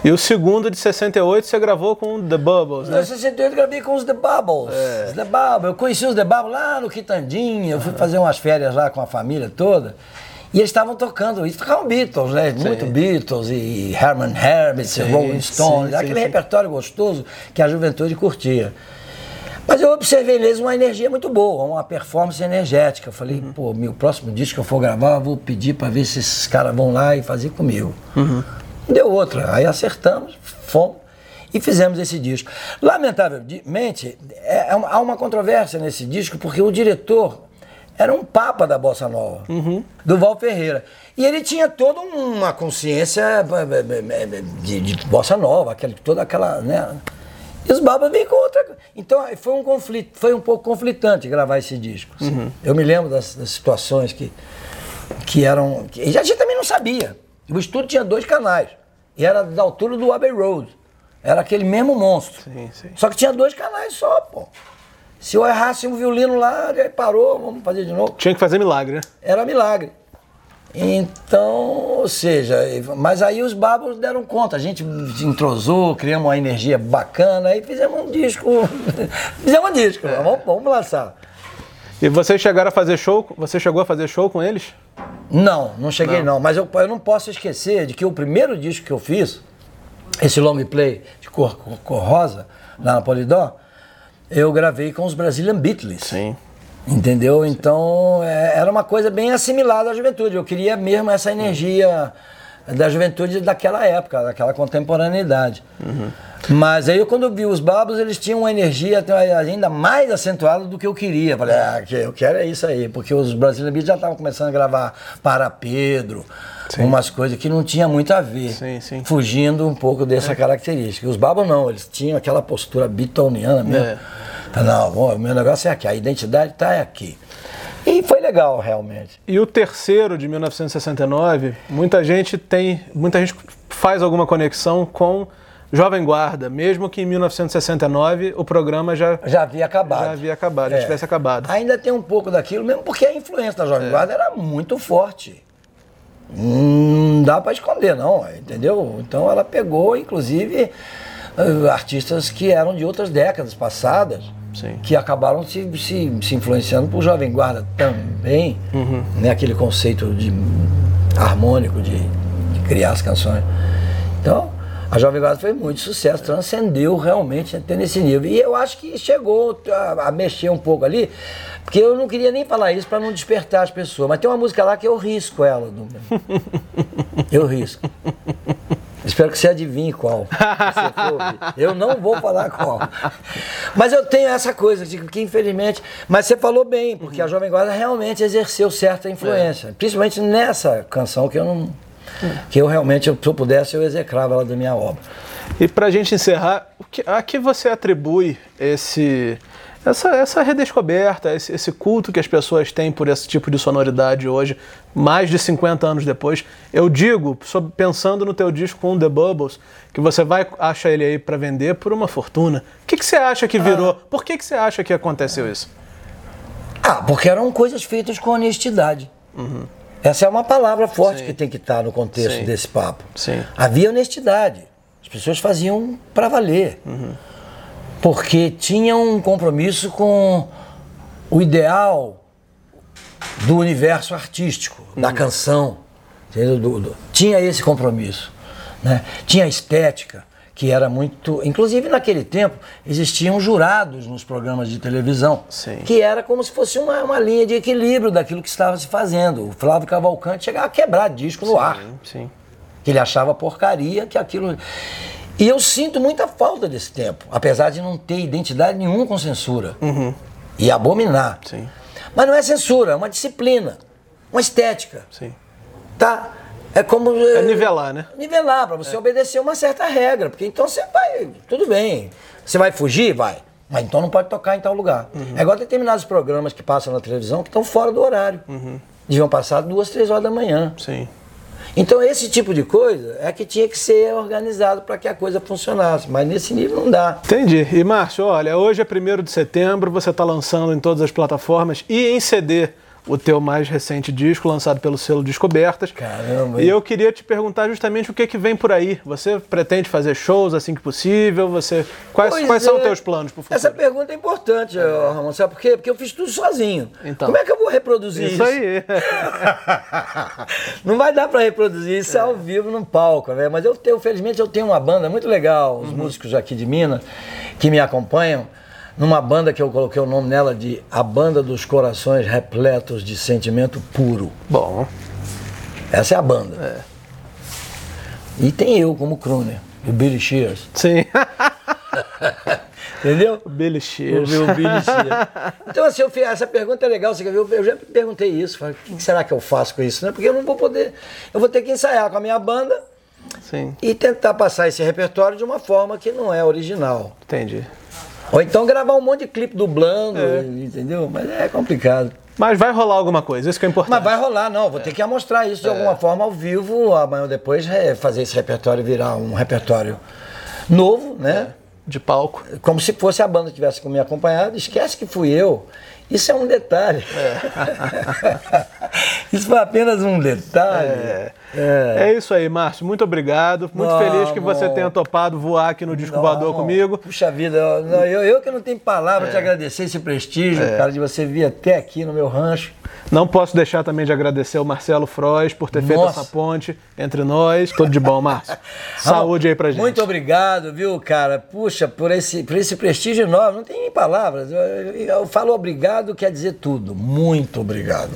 Speaker 1: E o segundo de 68 você gravou com The Bubbles,
Speaker 2: Em
Speaker 1: né?
Speaker 2: 68 eu gravei com os The Bubbles. Os The Bubbles. Eu conheci os The Bubbles lá no Quitandinha. Eu fui fazer umas férias lá com a família toda. E eles estavam tocando, e tocavam Beatles, né? Muito Beatles e Herman Hermit, Rolling Stones,
Speaker 1: sim,
Speaker 2: aquele
Speaker 1: sim.
Speaker 2: repertório gostoso que a juventude curtia. Mas eu observei neles uma energia muito boa, uma performance energética. Eu falei, pô, meu próximo disco que eu for gravar, eu vou pedir para ver se esses caras vão lá e fazer comigo. Não deu outra. Aí acertamos, fomos e fizemos esse disco. Lamentavelmente, é, é uma, há uma controvérsia nesse disco, porque o diretor era um papa da bossa nova, do Val Ferreira. E ele tinha toda uma consciência eh, eh, de, de bossa nova, aquela, toda aquela, né? E os Babas vêm com outra. Então foi um conflito, foi um pouco conflitante gravar esse disco. assim. Eu me lembro das, das situações que, que eram. Que, e a gente também não sabia. O estúdio tinha dois canais. E era da altura do Abbey Road. Era aquele mesmo monstro.
Speaker 1: Sim, sim.
Speaker 2: Só que tinha dois canais só, pô. Se eu errasse um violino lá, aí parou, vamos fazer de novo.
Speaker 1: Tinha que fazer milagre, né?
Speaker 2: Era milagre. Então, ou seja, mas aí os babos deram conta, a gente entrosou, criamos uma energia bacana e fizemos um disco. [LAUGHS] fizemos um disco, vamos, vamos lançar.
Speaker 1: E vocês chegaram a fazer show? Você chegou a fazer show com eles?
Speaker 2: Não, não cheguei não, mas eu, eu não posso esquecer de que o primeiro disco que eu fiz, esse long play de cor, cor, cor rosa, lá na Polydor, eu gravei com os Brazilian Beatles.
Speaker 1: Sim.
Speaker 2: Entendeu? Então é, era uma coisa bem assimilada à juventude. Eu queria mesmo essa energia da juventude daquela época, daquela contemporaneidade. Mas aí quando eu vi os Babos, eles tinham uma energia ainda mais acentuada do que eu queria. Falei, ah, que eu quero é isso aí, porque os brasileiros Beats já estavam começando a gravar para Pedro,
Speaker 1: Sim.
Speaker 2: umas coisas que não tinha muito a ver.
Speaker 1: Sim, sim.
Speaker 2: Fugindo um pouco dessa característica. Os Babos não, eles tinham aquela postura bitoniana mesmo.
Speaker 1: É.
Speaker 2: Não, o meu negócio é aqui, a identidade está aqui. E foi legal, realmente.
Speaker 1: E o terceiro de 1969, muita gente tem, muita gente faz alguma conexão com Jovem Guarda, mesmo que em 1969 o programa já
Speaker 2: Já havia acabado.
Speaker 1: Já havia acabado, já tivesse acabado.
Speaker 2: Ainda tem um pouco daquilo, mesmo porque a influência da Jovem Guarda era muito forte. Não dá para esconder, não, entendeu? Então ela pegou, inclusive, eh, artistas que eram de outras décadas passadas,
Speaker 1: Sim.
Speaker 2: que acabaram se, se, se influenciando por Jovem Guarda também, né? aquele conceito de harmônico de, de criar as canções. Então, a Jovem Guarda foi muito sucesso, transcendeu realmente até nesse nível. E eu acho que chegou a, a mexer um pouco ali, porque eu não queria nem falar isso para não despertar as pessoas, mas tem uma música lá que eu risco ela. do- [LAUGHS] Eu risco. Espero que você adivinhe qual. [LAUGHS] Eu não vou falar qual. Mas eu tenho essa coisa, de que infelizmente. Mas você falou bem, porque a Jovem Guarda realmente exerceu certa influência. Principalmente nessa canção que eu não. Que eu realmente, se eu pudesse, eu execrava ela da minha obra.
Speaker 1: E pra gente encerrar, a que você atribui esse essa, essa redescoberta, esse, esse culto que as pessoas têm por esse tipo de sonoridade hoje, mais de 50 anos depois? Eu digo, pensando no teu disco com The Bubbles, que você vai achar ele aí pra vender por uma fortuna. O que, que você acha que virou? Por que, que você acha que aconteceu isso?
Speaker 2: Ah, porque eram coisas feitas com honestidade. Essa é uma palavra forte que tem que estar no contexto
Speaker 1: Sim.
Speaker 2: desse papo.
Speaker 1: Sim.
Speaker 2: Havia honestidade. As pessoas faziam para valer. Porque tinham um compromisso com o ideal do universo artístico, da canção. entendeu? Do- do- tinha esse compromisso. Né? Tinha a estética, que era muito. Inclusive, naquele tempo, existiam jurados nos programas de televisão,
Speaker 1: Sim.
Speaker 2: que era como se fosse uma, uma linha de equilíbrio daquilo que estava se fazendo. O Flávio Cavalcante chegava a quebrar disco no ar
Speaker 1: Sim.
Speaker 2: que ele achava porcaria, que aquilo. E eu sinto muita falta desse tempo, apesar de não ter identidade nenhuma com censura. E abominar.
Speaker 1: Sim.
Speaker 2: Mas não é censura, é uma disciplina, uma estética.
Speaker 1: Sim.
Speaker 2: Tá? É como.
Speaker 1: É nivelar, né?
Speaker 2: Nivelar, para você obedecer uma certa regra. Porque então você vai. Tudo bem. Você vai fugir? Vai. Mas então não pode tocar em tal lugar. É igual determinados programas que passam na televisão que estão fora do horário. Deviam passar duas, três horas da manhã.
Speaker 1: Sim.
Speaker 2: Então esse tipo de coisa é que tinha que ser organizado para que a coisa funcionasse, mas nesse nível não dá.
Speaker 1: Entendi. E Márcio, olha, hoje é 1 de setembro, você está lançando em todas as plataformas e em CD o teu mais recente disco, lançado pelo selo Descobertas.
Speaker 2: Caramba,
Speaker 1: E eu queria te perguntar justamente o que, que vem por aí. Você pretende fazer shows assim que possível? Você Quais,
Speaker 2: Pois
Speaker 1: quais são
Speaker 2: é.
Speaker 1: os teus planos para futuro?
Speaker 2: Essa pergunta é importante, ó, Ramon, sabe por quê? Porque eu fiz tudo sozinho.
Speaker 1: Então.
Speaker 2: Como é que eu vou reproduzir isso?
Speaker 1: Isso aí. [LAUGHS]
Speaker 2: Não vai dar para reproduzir isso ao vivo num palco, né? Mas eu tenho, felizmente, eu tenho uma banda muito legal, os músicos aqui de Minas que me acompanham, numa banda que eu coloquei o nome nela de A Banda dos Corações Repletos de Sentimento Puro.
Speaker 1: Bom,
Speaker 2: Essa é a banda. E tem eu como crooner, o Billy Shears.
Speaker 1: Sim. [LAUGHS]
Speaker 2: Entendeu?
Speaker 1: Billy Shears.
Speaker 2: O meu Billy Shears. Então, assim, eu fiz, essa pergunta é legal. Você quer ver? Eu, eu já perguntei isso. Falei, o que será que eu faço com isso? Né? Porque eu não vou poder. Eu vou ter que ensaiar com a minha banda
Speaker 1: Sim,
Speaker 2: e tentar passar esse repertório de uma forma que não é original.
Speaker 1: entendi.
Speaker 2: Ou então gravar um monte de clipe dublando, entendeu? Mas é complicado.
Speaker 1: Mas vai rolar alguma coisa, isso que é importante.
Speaker 2: Mas vai rolar, não. Vou ter que amostrar isso de alguma forma ao vivo, amanhã ou depois é, fazer esse repertório virar um repertório novo, né?
Speaker 1: De palco.
Speaker 2: Como se fosse a banda que tivesse me acompanhado. Esquece que fui eu. Isso é um detalhe. [LAUGHS] isso foi apenas um detalhe.
Speaker 1: É. É isso aí, Márcio. Muito obrigado. Muito
Speaker 2: Não,
Speaker 1: feliz que você tenha topado voar aqui no Disco Voador
Speaker 2: Não,
Speaker 1: comigo.
Speaker 2: Puxa vida, eu, eu, eu que não tenho palavra te agradecer esse prestígio, cara, de você vir até aqui no meu rancho.
Speaker 1: Não posso deixar também de agradecer o Marcelo Frois por ter feito
Speaker 2: Nossa.
Speaker 1: essa ponte entre nós. Tudo de bom, Márcio. [LAUGHS] Saúde aí pra gente.
Speaker 2: Muito obrigado, viu, cara? Puxa, por esse, por esse prestígio enorme. Não tem nem palavras. Eu, eu- eu falo obrigado, quer dizer tudo. Muito obrigado.